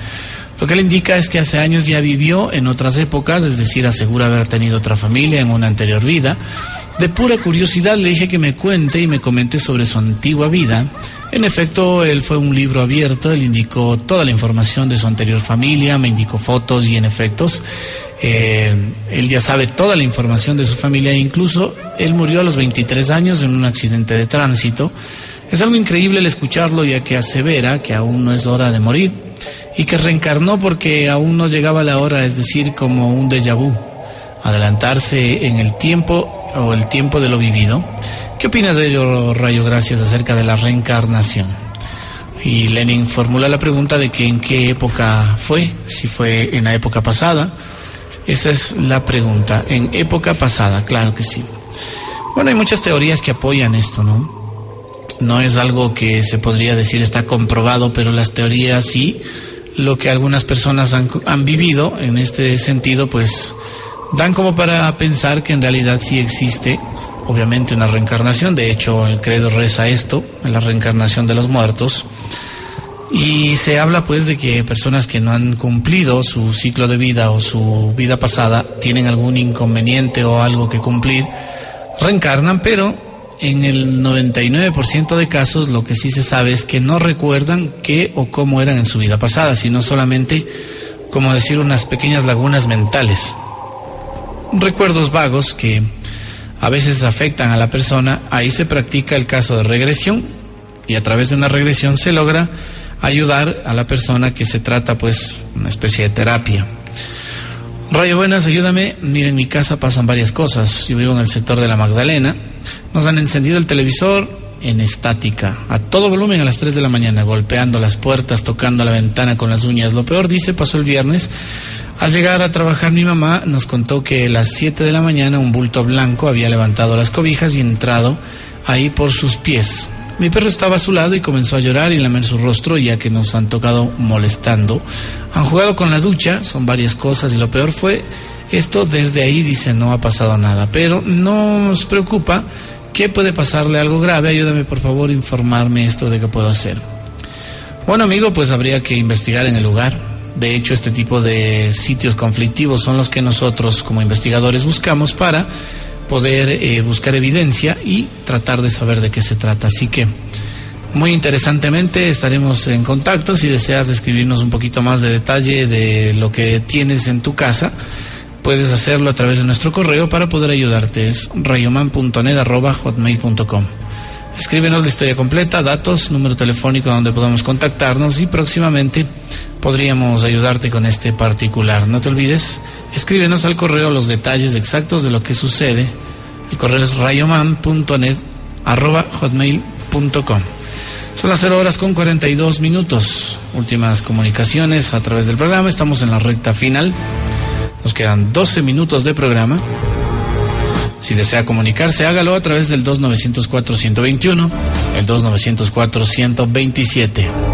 S6: Lo que le indica es que hace años ya vivió en otras épocas, es decir, asegura haber tenido otra familia en una anterior vida. De pura curiosidad le dije que me cuente y me comente sobre su antigua vida. En efecto, él fue un libro abierto, él indicó toda la información de su anterior familia, me indicó fotos y en efectos, eh, él ya sabe toda la información de su familia e incluso él murió a los 23 años en un accidente de tránsito. Es algo increíble el escucharlo ya que asevera que aún no es hora de morir y que reencarnó porque aún no llegaba la hora, es decir, como un déjà vu, adelantarse en el tiempo o el tiempo de lo vivido. ¿Qué opinas de ello, Rayo Gracias, acerca de la reencarnación? Y Lenin formula la pregunta de que en qué época fue, si fue en la época pasada. Esa es la pregunta, en época pasada, claro que sí. Bueno, hay muchas teorías que apoyan esto, ¿no? No es algo que se podría decir está comprobado, pero las teorías sí, lo que algunas personas han, han vivido en este sentido, pues dan como para pensar que en realidad sí existe, obviamente, una reencarnación. De hecho, el credo reza esto, la reencarnación de los muertos. Y se habla pues de que personas que no han cumplido su ciclo de vida o su vida pasada tienen algún inconveniente o algo que cumplir, reencarnan, pero en el 99% de casos lo que sí se sabe es que no recuerdan qué o cómo eran en su vida pasada, sino solamente, como decir, unas pequeñas lagunas mentales. Recuerdos vagos que a veces afectan a la persona, ahí se practica el caso de regresión y a través de una regresión se logra ayudar a la persona que se trata pues una especie de terapia. Rayo Buenas, ayúdame. Miren, en mi casa pasan varias cosas. Yo vivo en el sector de la Magdalena. Nos han encendido el televisor en estática, a todo volumen a las 3 de la mañana, golpeando las puertas, tocando la ventana con las uñas. Lo peor, dice, pasó el viernes. Al llegar a trabajar mi mamá nos contó que a las 7 de la mañana un bulto blanco había levantado las cobijas y entrado ahí por sus pies. Mi perro estaba a su lado y comenzó a llorar y lamer su rostro ya que nos han tocado molestando. Han jugado con la ducha, son varias cosas y lo peor fue esto desde ahí dice no ha pasado nada, pero no nos preocupa que puede pasarle algo grave. Ayúdame por favor a informarme esto de qué puedo hacer. Bueno amigo, pues habría que investigar en el lugar. De hecho, este tipo de sitios conflictivos son los que nosotros como investigadores buscamos para poder eh, buscar evidencia y tratar de saber de qué se trata. Así que, muy interesantemente, estaremos en contacto. Si deseas escribirnos un poquito más de detalle de lo que tienes en tu casa, puedes hacerlo a través de nuestro correo para poder ayudarte. Es rayoman.net.hotmail.com. Escríbenos la historia completa, datos, número telefónico donde podamos contactarnos y próximamente podríamos ayudarte con este particular. No te olvides, escríbenos al correo los detalles exactos de lo que sucede. El correo es rayoman.net.hotmail.com. Son las 0 horas con 42 minutos. Últimas comunicaciones a través del programa. Estamos en la recta final. Nos quedan 12 minutos de programa. Si desea comunicarse, hágalo a través del 2904-121, el 2904-127.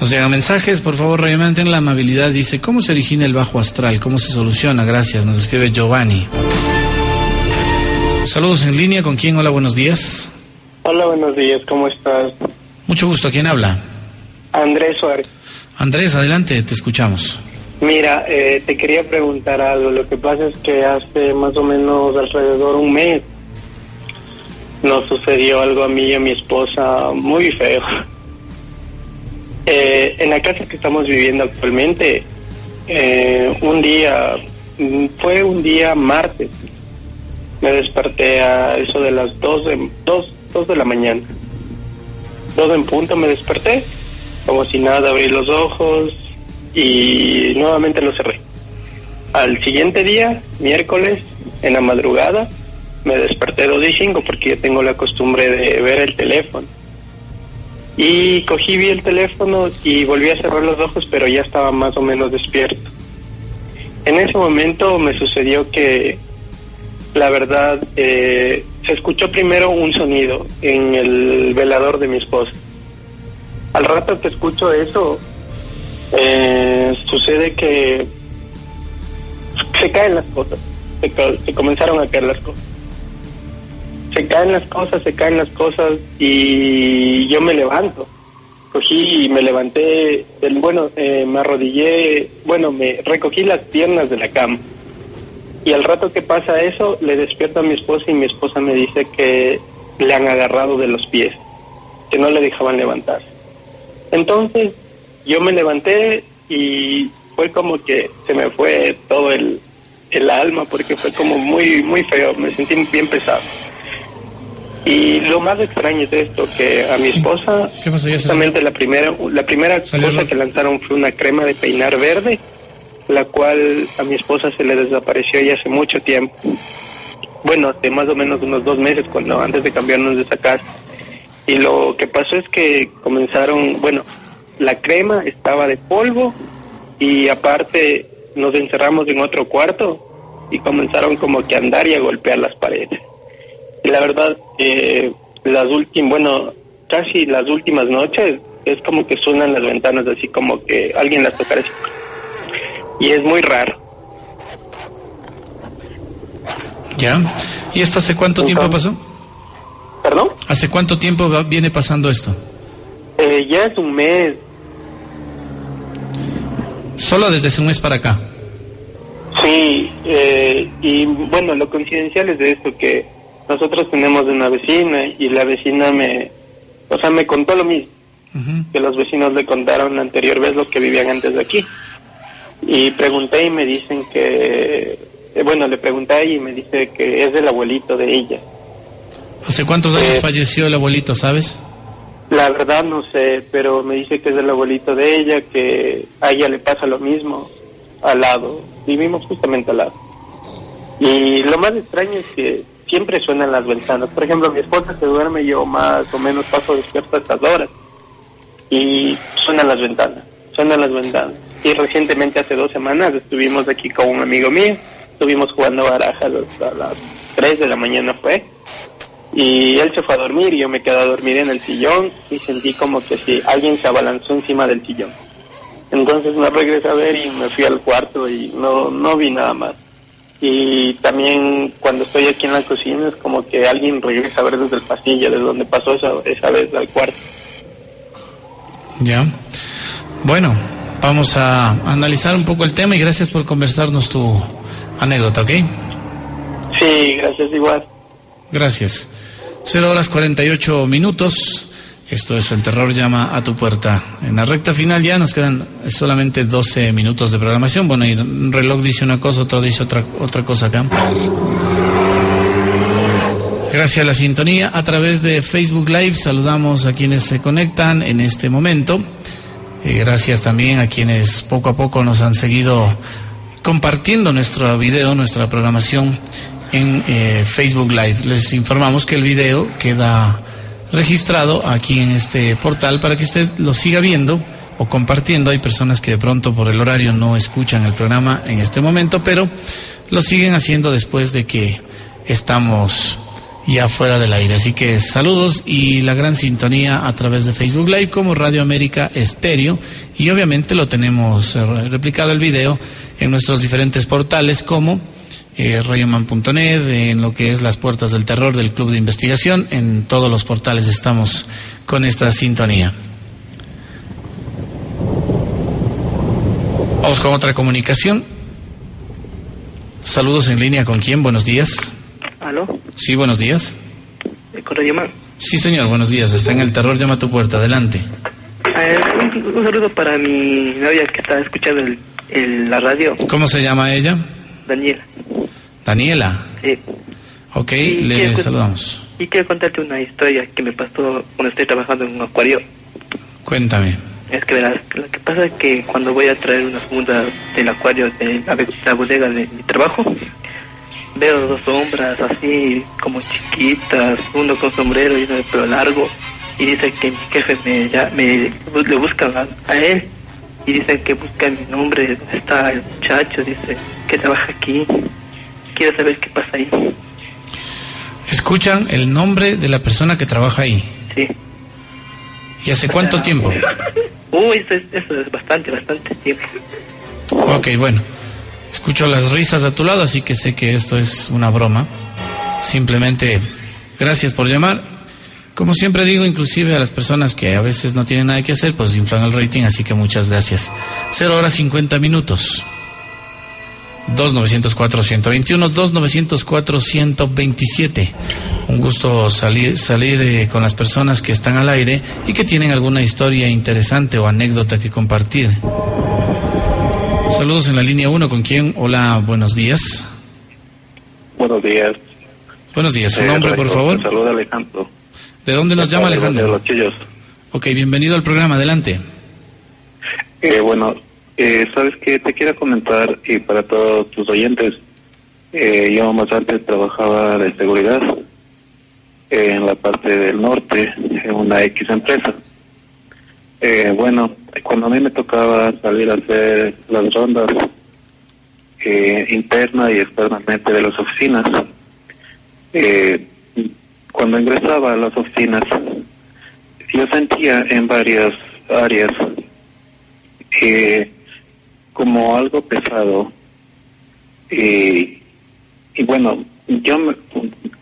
S6: Nos llegan mensajes, por favor, en la amabilidad. Dice, ¿cómo se origina el bajo astral? ¿Cómo se soluciona? Gracias, nos escribe Giovanni. Saludos en línea, ¿con quién? Hola, buenos días.
S24: Hola, buenos días, ¿cómo estás?
S6: Mucho gusto, ¿quién habla?
S24: Andrés Suárez.
S6: Andrés, adelante, te escuchamos.
S24: Mira, eh, te quería preguntar algo. Lo que pasa es que hace más o menos alrededor de un mes nos sucedió algo a mí y a mi esposa muy feo. Eh, en la casa que estamos viviendo actualmente, eh, un día, fue un día martes, Me desperté a eso de las 2 de, dos, dos de la mañana. Dos en punto me desperté, como si nada, abrí los ojos y nuevamente los cerré. Al siguiente día, miércoles, en la madrugada, me desperté dos y cinco porque yo tengo la costumbre de ver el teléfono. Y cogí, vi el teléfono y volví a cerrar los ojos, pero ya estaba más o menos despierto. En ese momento me sucedió que, la verdad, eh, se escuchó primero un sonido en el velador de mi esposa. Al rato que escucho eso, eh, sucede que se caen las cosas, se, comenzaron a caer las cosas. Se caen las cosas, se caen las cosas y yo me levanto. Cogí y me levanté, del, bueno, eh, me arrodillé, bueno, me recogí las piernas de la cama. Y al rato que pasa eso, le despierto a mi esposa y mi esposa me dice que le han agarrado de los pies, que no le dejaban levantarse. Entonces, yo me levanté y fue como que se me fue todo el, el alma porque fue como muy, muy feo, me sentí bien pesado. Y lo más extraño es esto, que a mi esposa, justamente la primera, la primera cosa que lanzaron fue una crema de peinar verde, la cual a mi esposa se le desapareció ya hace mucho tiempo. Bueno, hace más o menos unos dos meses, cuando antes de cambiarnos de esa casa. Y lo que pasó es que comenzaron, bueno, la crema estaba de polvo y aparte nos encerramos en otro cuarto y comenzaron como que a andar y a golpear las paredes. La verdad, eh, las últimas, bueno, casi las últimas noches es como que suenan las ventanas así como que alguien las tocara así. Y es muy raro.
S6: ¿Ya? ¿Y esto hace cuánto tiempo pasó?
S24: ¿Perdón?
S6: ¿Hace cuánto tiempo va- viene pasando esto?
S24: Eh, ya es un mes,
S6: Solo desde hace un mes para acá.
S24: Sí, eh, y bueno, lo coincidencial es de esto, que nosotros tenemos una vecina y la vecina me, o sea, me contó lo mismo, que los vecinos le contaron la anterior vez lo que vivían antes de aquí. Y pregunté y me dicen que, eh, bueno, le pregunté a ella y me dice que es del abuelito de ella.
S6: ¿Hace cuántos años
S24: Eh,
S6: falleció el abuelito, sabes?
S24: La verdad no sé, pero me dice que es del abuelito de ella, que a ella le pasa lo mismo al lado. Vivimos justamente al lado. Y lo más extraño es que siempre suenan las ventanas. Por ejemplo, mi esposa se duerme, yo más o menos paso despierto a estas horas. Y suenan las ventanas, suenan las ventanas. Y recientemente, hace dos semanas, estuvimos aquí con un amigo mío. Estuvimos jugando barajas hasta las 3 de la mañana fue. Y él se fue a dormir y yo me quedé a dormir en el sillón y sentí como que si alguien se abalanzó encima del sillón. Entonces me regresé a ver y me fui al cuarto y no, no vi nada más. Y también cuando estoy aquí en la cocina es como que alguien regresa a ver desde el pasillo, desde donde pasó esa, esa vez al cuarto.
S6: Ya. Bueno, vamos a analizar un poco el tema y gracias por conversarnos tu anécdota, ¿ok?
S24: Sí, gracias igual.
S6: Gracias. 0 horas 48 minutos. Esto es El Terror llama a tu puerta. En la recta final ya nos quedan solamente 12 minutos de programación. Bueno, y un reloj dice una cosa, otro dice otra, otra cosa acá. Gracias a la sintonía. A través de Facebook Live saludamos a quienes se conectan en este momento. Eh, gracias también a quienes poco a poco nos han seguido compartiendo nuestro video, nuestra programación en eh, Facebook Live. Les informamos que el video queda registrado aquí en este portal para que usted lo siga viendo o compartiendo. Hay personas que de pronto por el horario no escuchan el programa en este momento, pero lo siguen haciendo después de que estamos ya fuera del aire. Así que saludos y la gran sintonía a través de Facebook Live como Radio América Estéreo y obviamente lo tenemos eh, replicado el video en nuestros diferentes portales como eh, radioman.net, en lo que es las puertas del terror del Club de Investigación, en todos los portales estamos con esta sintonía. Vamos con otra comunicación. Saludos en línea con quién, buenos días.
S25: ¿Aló?
S6: Sí, buenos días.
S25: ¿Eh, ¿Con Radio Man?
S6: Sí, señor, buenos días. Está en el terror, llama a tu puerta, adelante.
S25: Eh, un, un saludo para mi novia que está escuchando el, el- la radio,
S6: ¿Cómo se llama ella?
S25: Daniela.
S6: Daniela.
S25: Sí.
S6: Ok,
S25: Y
S6: le saludamos.
S25: Y quiero contarte una historia que me pasó cuando estoy trabajando en un acuario.
S6: Cuéntame.
S25: Es que verás, lo que pasa es que cuando voy a traer unas fundas del acuario de la, la bodega de mi trabajo, veo dos sombras así como chiquitas, uno con sombrero y uno de pelo largo, y dice que mi jefe me, ya, me le buscan a, a él y dicen que buscan mi nombre, ¿dónde está el muchacho? Dice que trabaja aquí. Quiero saber qué pasa ahí.
S6: Escuchan el nombre de la persona que trabaja ahí.
S25: Sí.
S6: ¿Y hace cuánto tiempo?
S25: Uy, eso es, eso es bastante, bastante tiempo.
S6: Ok, bueno. Escucho las risas a tu lado, así que sé que esto es una broma. Simplemente, gracias por llamar. Como siempre digo, inclusive a las personas que a veces no tienen nada que hacer, pues inflan el rating, así que muchas gracias. 0 horas 50 minutos. 2904-121, 2904-127. Un gusto salir, salir eh, con las personas que están al aire y que tienen alguna historia interesante o anécdota que compartir. Saludos en la línea 1, ¿con quién? Hola, buenos días.
S26: Buenos días.
S6: Buenos días, su
S26: Eh,
S6: nombre, por favor.
S26: te Saluda Alejandro.
S6: ¿De dónde nos llama
S26: De
S6: Alejandro?
S26: Los Chillos.
S6: Ok, bienvenido al programa, adelante.
S26: Eh, bueno, eh, sabes que te quiero comentar y para todos tus oyentes, eh, yo más antes trabajaba de seguridad en la parte del norte, en una X empresa. Eh, bueno, cuando a mí me tocaba salir a hacer las rondas eh, interna y externamente de las oficinas, cuando ingresaba a las oficinas, yo sentía en varias áreas eh, como algo pesado y, y bueno, yo me-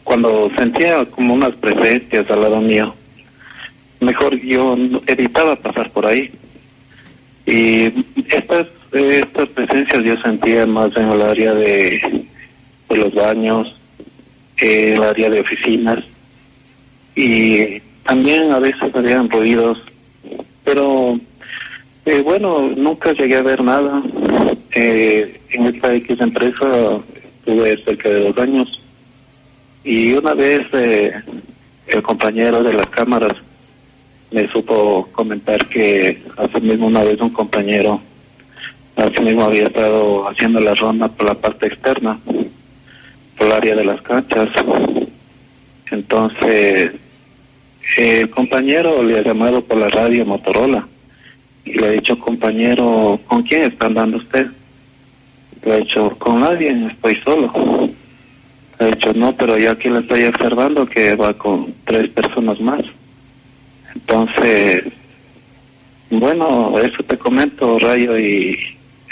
S26: cuando sentía como unas presencias al lado mío, mejor yo evitaba pasar por ahí. Y estas, estas presencias yo sentía más en el área de, de los baños, eh, el área de oficinas y también a veces habían ruidos, pero eh, bueno, nunca llegué a ver nada. Eh, en esta X empresa estuve cerca de dos años y una vez eh, el compañero de las cámaras me supo comentar que así mismo una vez un compañero así mismo había estado haciendo la ronda por la parte externa, por el área de las canchas. Entonces, el compañero le ha llamado por la radio Motorola y le ha dicho, compañero, ¿con quién está andando usted? Le ha dicho, con nadie, estoy solo. Le ha dicho, no, pero yo aquí le estoy observando que va con tres personas más. Entonces, bueno, eso te comento, Rayo, y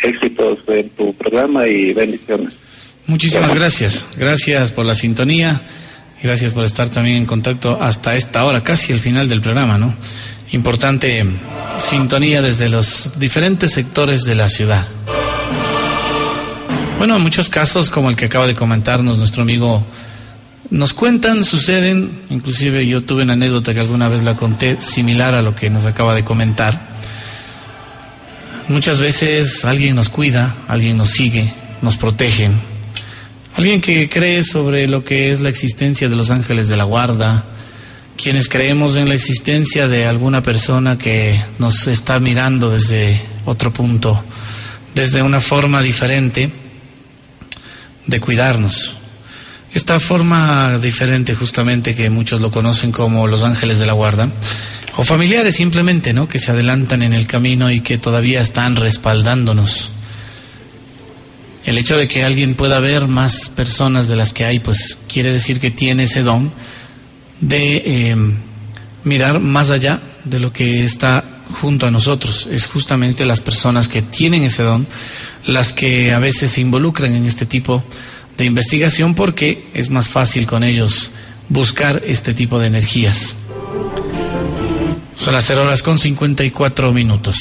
S26: éxitos en tu programa y bendiciones.
S6: Muchísimas gracias. Gracias por la sintonía. Gracias por estar también en contacto hasta esta hora, casi el final del programa, ¿no? Importante sintonía desde los diferentes sectores de la ciudad. Bueno, en muchos casos, como el que acaba de comentarnos nuestro amigo, nos cuentan, suceden, inclusive yo tuve una anécdota que alguna vez la conté, similar a lo que nos acaba de comentar. Muchas veces alguien nos cuida, alguien nos sigue, nos protege, alguien que cree sobre lo que es la existencia de los ángeles de la guarda, quienes creemos en la existencia de alguna persona que nos está mirando desde otro punto, desde una forma diferente de cuidarnos. Esta forma diferente justamente que muchos lo conocen como los ángeles de la guarda, o familiares simplemente, ¿no? Que se adelantan en el camino y que todavía están respaldándonos. El hecho de que alguien pueda ver más personas de las que hay, pues quiere decir que tiene ese don de eh, mirar más allá de lo que está junto a nosotros. Es justamente las personas que tienen ese don las que a veces se involucran en este tipo de investigación porque es más fácil con ellos buscar este tipo de energías. Son las 0 horas con 54 minutos.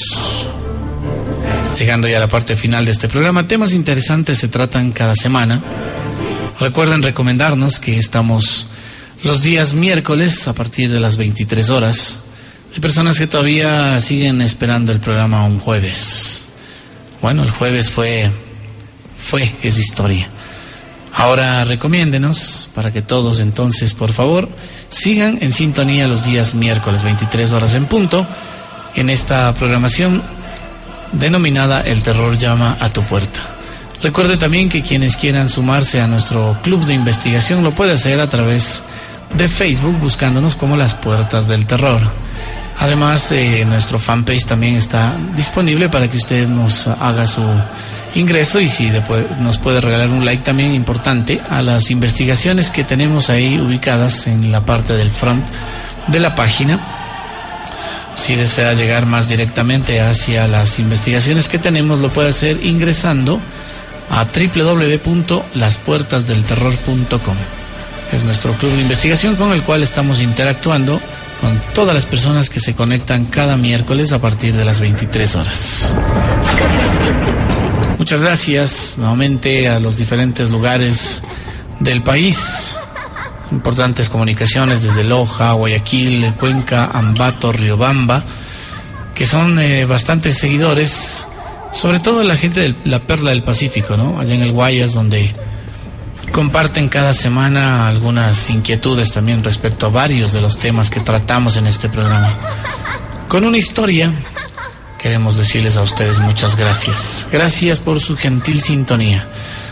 S6: Llegando ya a la parte final de este programa, temas interesantes se tratan cada semana. Recuerden recomendarnos que estamos los días miércoles a partir de las 23 horas. Hay personas que todavía siguen esperando el programa un jueves. Bueno, el jueves fue, fue, es historia. Ahora recomiéndenos para que todos entonces, por favor, sigan en sintonía los días miércoles 23 horas en punto en esta programación denominada El terror llama a tu puerta. Recuerde también que quienes quieran sumarse a nuestro club de investigación lo puede hacer a través de Facebook buscándonos como las puertas del terror. Además, eh, nuestro fanpage también está disponible para que usted nos haga su ingreso y si nos puede regalar un like también importante a las investigaciones que tenemos ahí ubicadas en la parte del front de la página. Si desea llegar más directamente hacia las investigaciones que tenemos, lo puede hacer ingresando a www.laspuertasdelterror.com. Es nuestro club de investigación con el cual estamos interactuando con todas las personas que se conectan cada miércoles a partir de las 23 horas. Muchas gracias nuevamente a los diferentes lugares del país. Importantes comunicaciones desde Loja, Guayaquil, Cuenca, Ambato, Riobamba, que son eh, bastantes seguidores, sobre todo la gente de la Perla del Pacífico, ¿no? Allá en el Guayas, donde comparten cada semana algunas inquietudes también respecto a varios de los temas que tratamos en este programa. Con una historia, queremos decirles a ustedes muchas gracias. Gracias por su gentil sintonía.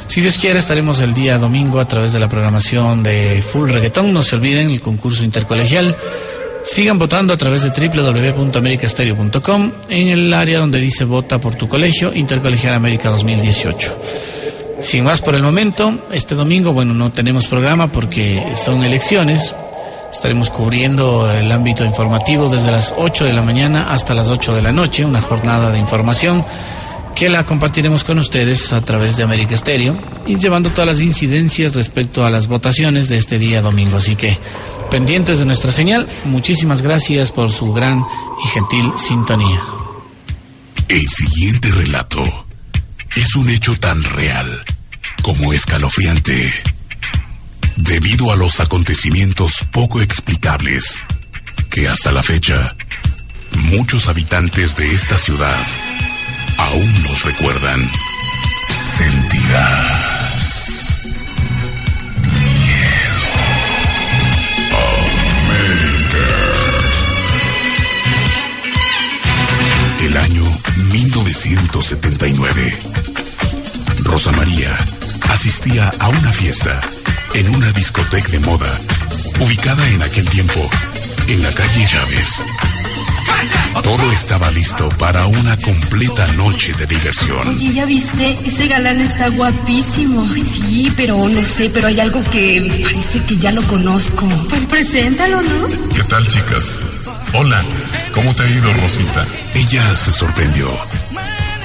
S6: Si Dios quiere, estaremos el día domingo a través de la programación de Full Reggaeton. No se olviden el concurso intercolegial. Sigan votando a través de www.americastereo.com en el área donde dice vota por tu colegio, Intercolegial América 2018. Sin más por el momento, este domingo, bueno, no tenemos programa porque son elecciones. Estaremos cubriendo el ámbito informativo desde las 8 de la mañana hasta las 8 de la noche, una jornada de información que la compartiremos con ustedes a través de América Estéreo y llevando todas las incidencias respecto a las votaciones de este día domingo. Así que pendientes de nuestra señal, muchísimas gracias por su gran y gentil sintonía.
S17: El siguiente relato es un hecho tan real como escalofriante. Debido a los acontecimientos poco explicables que hasta la fecha muchos habitantes de esta ciudad aún los recuerdan, sentirás 1979. Rosa María asistía a una fiesta en una discoteca de moda ubicada en aquel tiempo en la calle Chávez. Todo estaba listo para una completa noche de diversión.
S21: Oye, ¿ya viste? Ese galán está guapísimo.
S27: sí, pero no sé, pero hay algo que parece que ya lo conozco.
S21: Pues preséntalo, ¿no?
S23: ¿Qué tal, chicas? Hola, ¿cómo te ha ido, Rosita?
S17: Ella se sorprendió,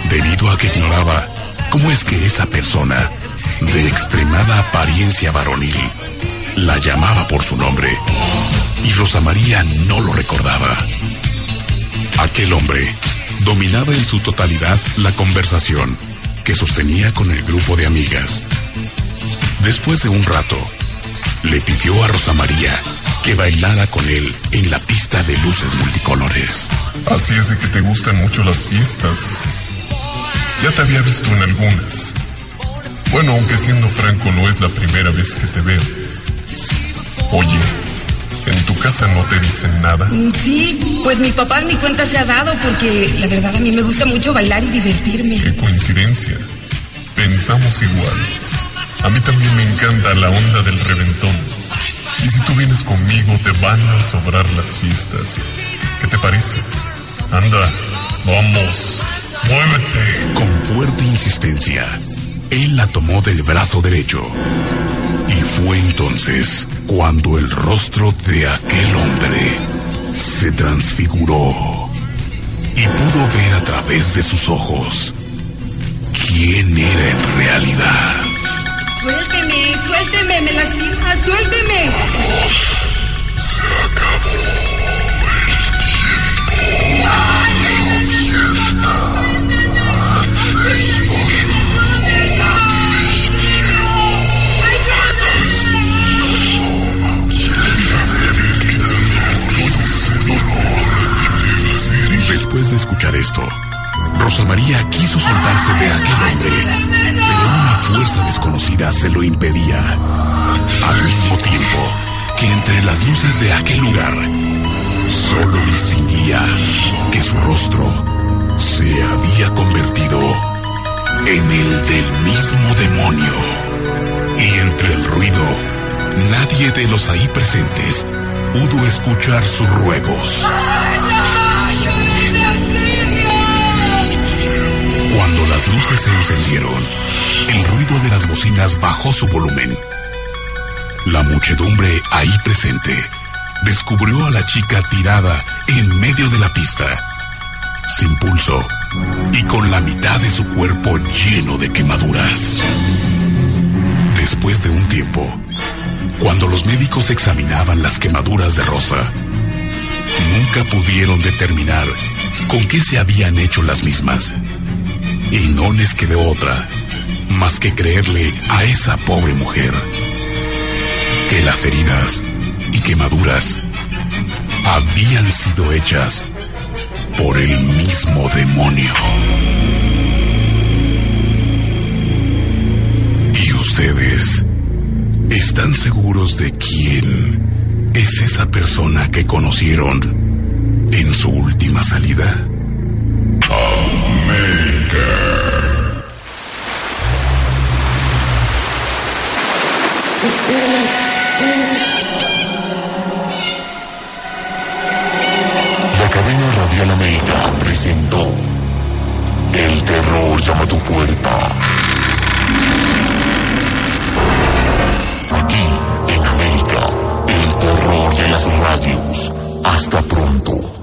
S17: debido a que ignoraba cómo es que esa persona, de extremada apariencia varonil, la llamaba por su nombre. Y Rosa María no lo recordaba. Aquel hombre dominaba en su totalidad la conversación que sostenía con el grupo de amigas. Después de un rato, le pidió a Rosa María que bailara con él en la pista de luces multicolores.
S23: Así es de que te gustan mucho las fiestas. Ya te había visto en algunas. Bueno, aunque siendo franco no es la primera vez que te veo. Oye, ¿En tu casa no te dicen nada?
S27: Mm, sí, pues mi papá ni cuenta se ha dado porque la verdad a mí me gusta mucho bailar y divertirme.
S23: Qué coincidencia. Pensamos igual. A mí también me encanta la onda del reventón. Y si tú vienes conmigo te van a sobrar las fiestas. ¿Qué te parece? Anda, vamos, muévete.
S17: Con fuerte insistencia, él la tomó del brazo derecho. Y fue entonces cuando el rostro de aquel hombre se transfiguró y pudo ver a través de sus ojos quién era en realidad.
S27: Suélteme, suélteme, me lastima, suélteme.
S23: se acabó el
S17: esto, Rosa María quiso soltarse de aquel hombre, pero una fuerza desconocida se lo impedía. Al mismo tiempo que entre las luces de aquel lugar, solo distinguía que su rostro se había convertido en el del mismo demonio. Y entre el ruido, nadie de los ahí presentes pudo escuchar sus ruegos. Las luces se encendieron, el ruido de las bocinas bajó su volumen. La muchedumbre ahí presente descubrió a la chica tirada en medio de la pista, sin pulso y con la mitad de su cuerpo lleno de quemaduras. Después de un tiempo, cuando los médicos examinaban las quemaduras de Rosa, nunca pudieron determinar con qué se habían hecho las mismas. Y no les quedó otra más que creerle a esa pobre mujer que las heridas y quemaduras habían sido hechas por el mismo demonio. ¿Y ustedes están seguros de quién es esa persona que conocieron en su última salida? América.
S1: La cadena Radial América presentó El terror llama tu puerta. Aquí, en América, el terror de las radios. Hasta pronto.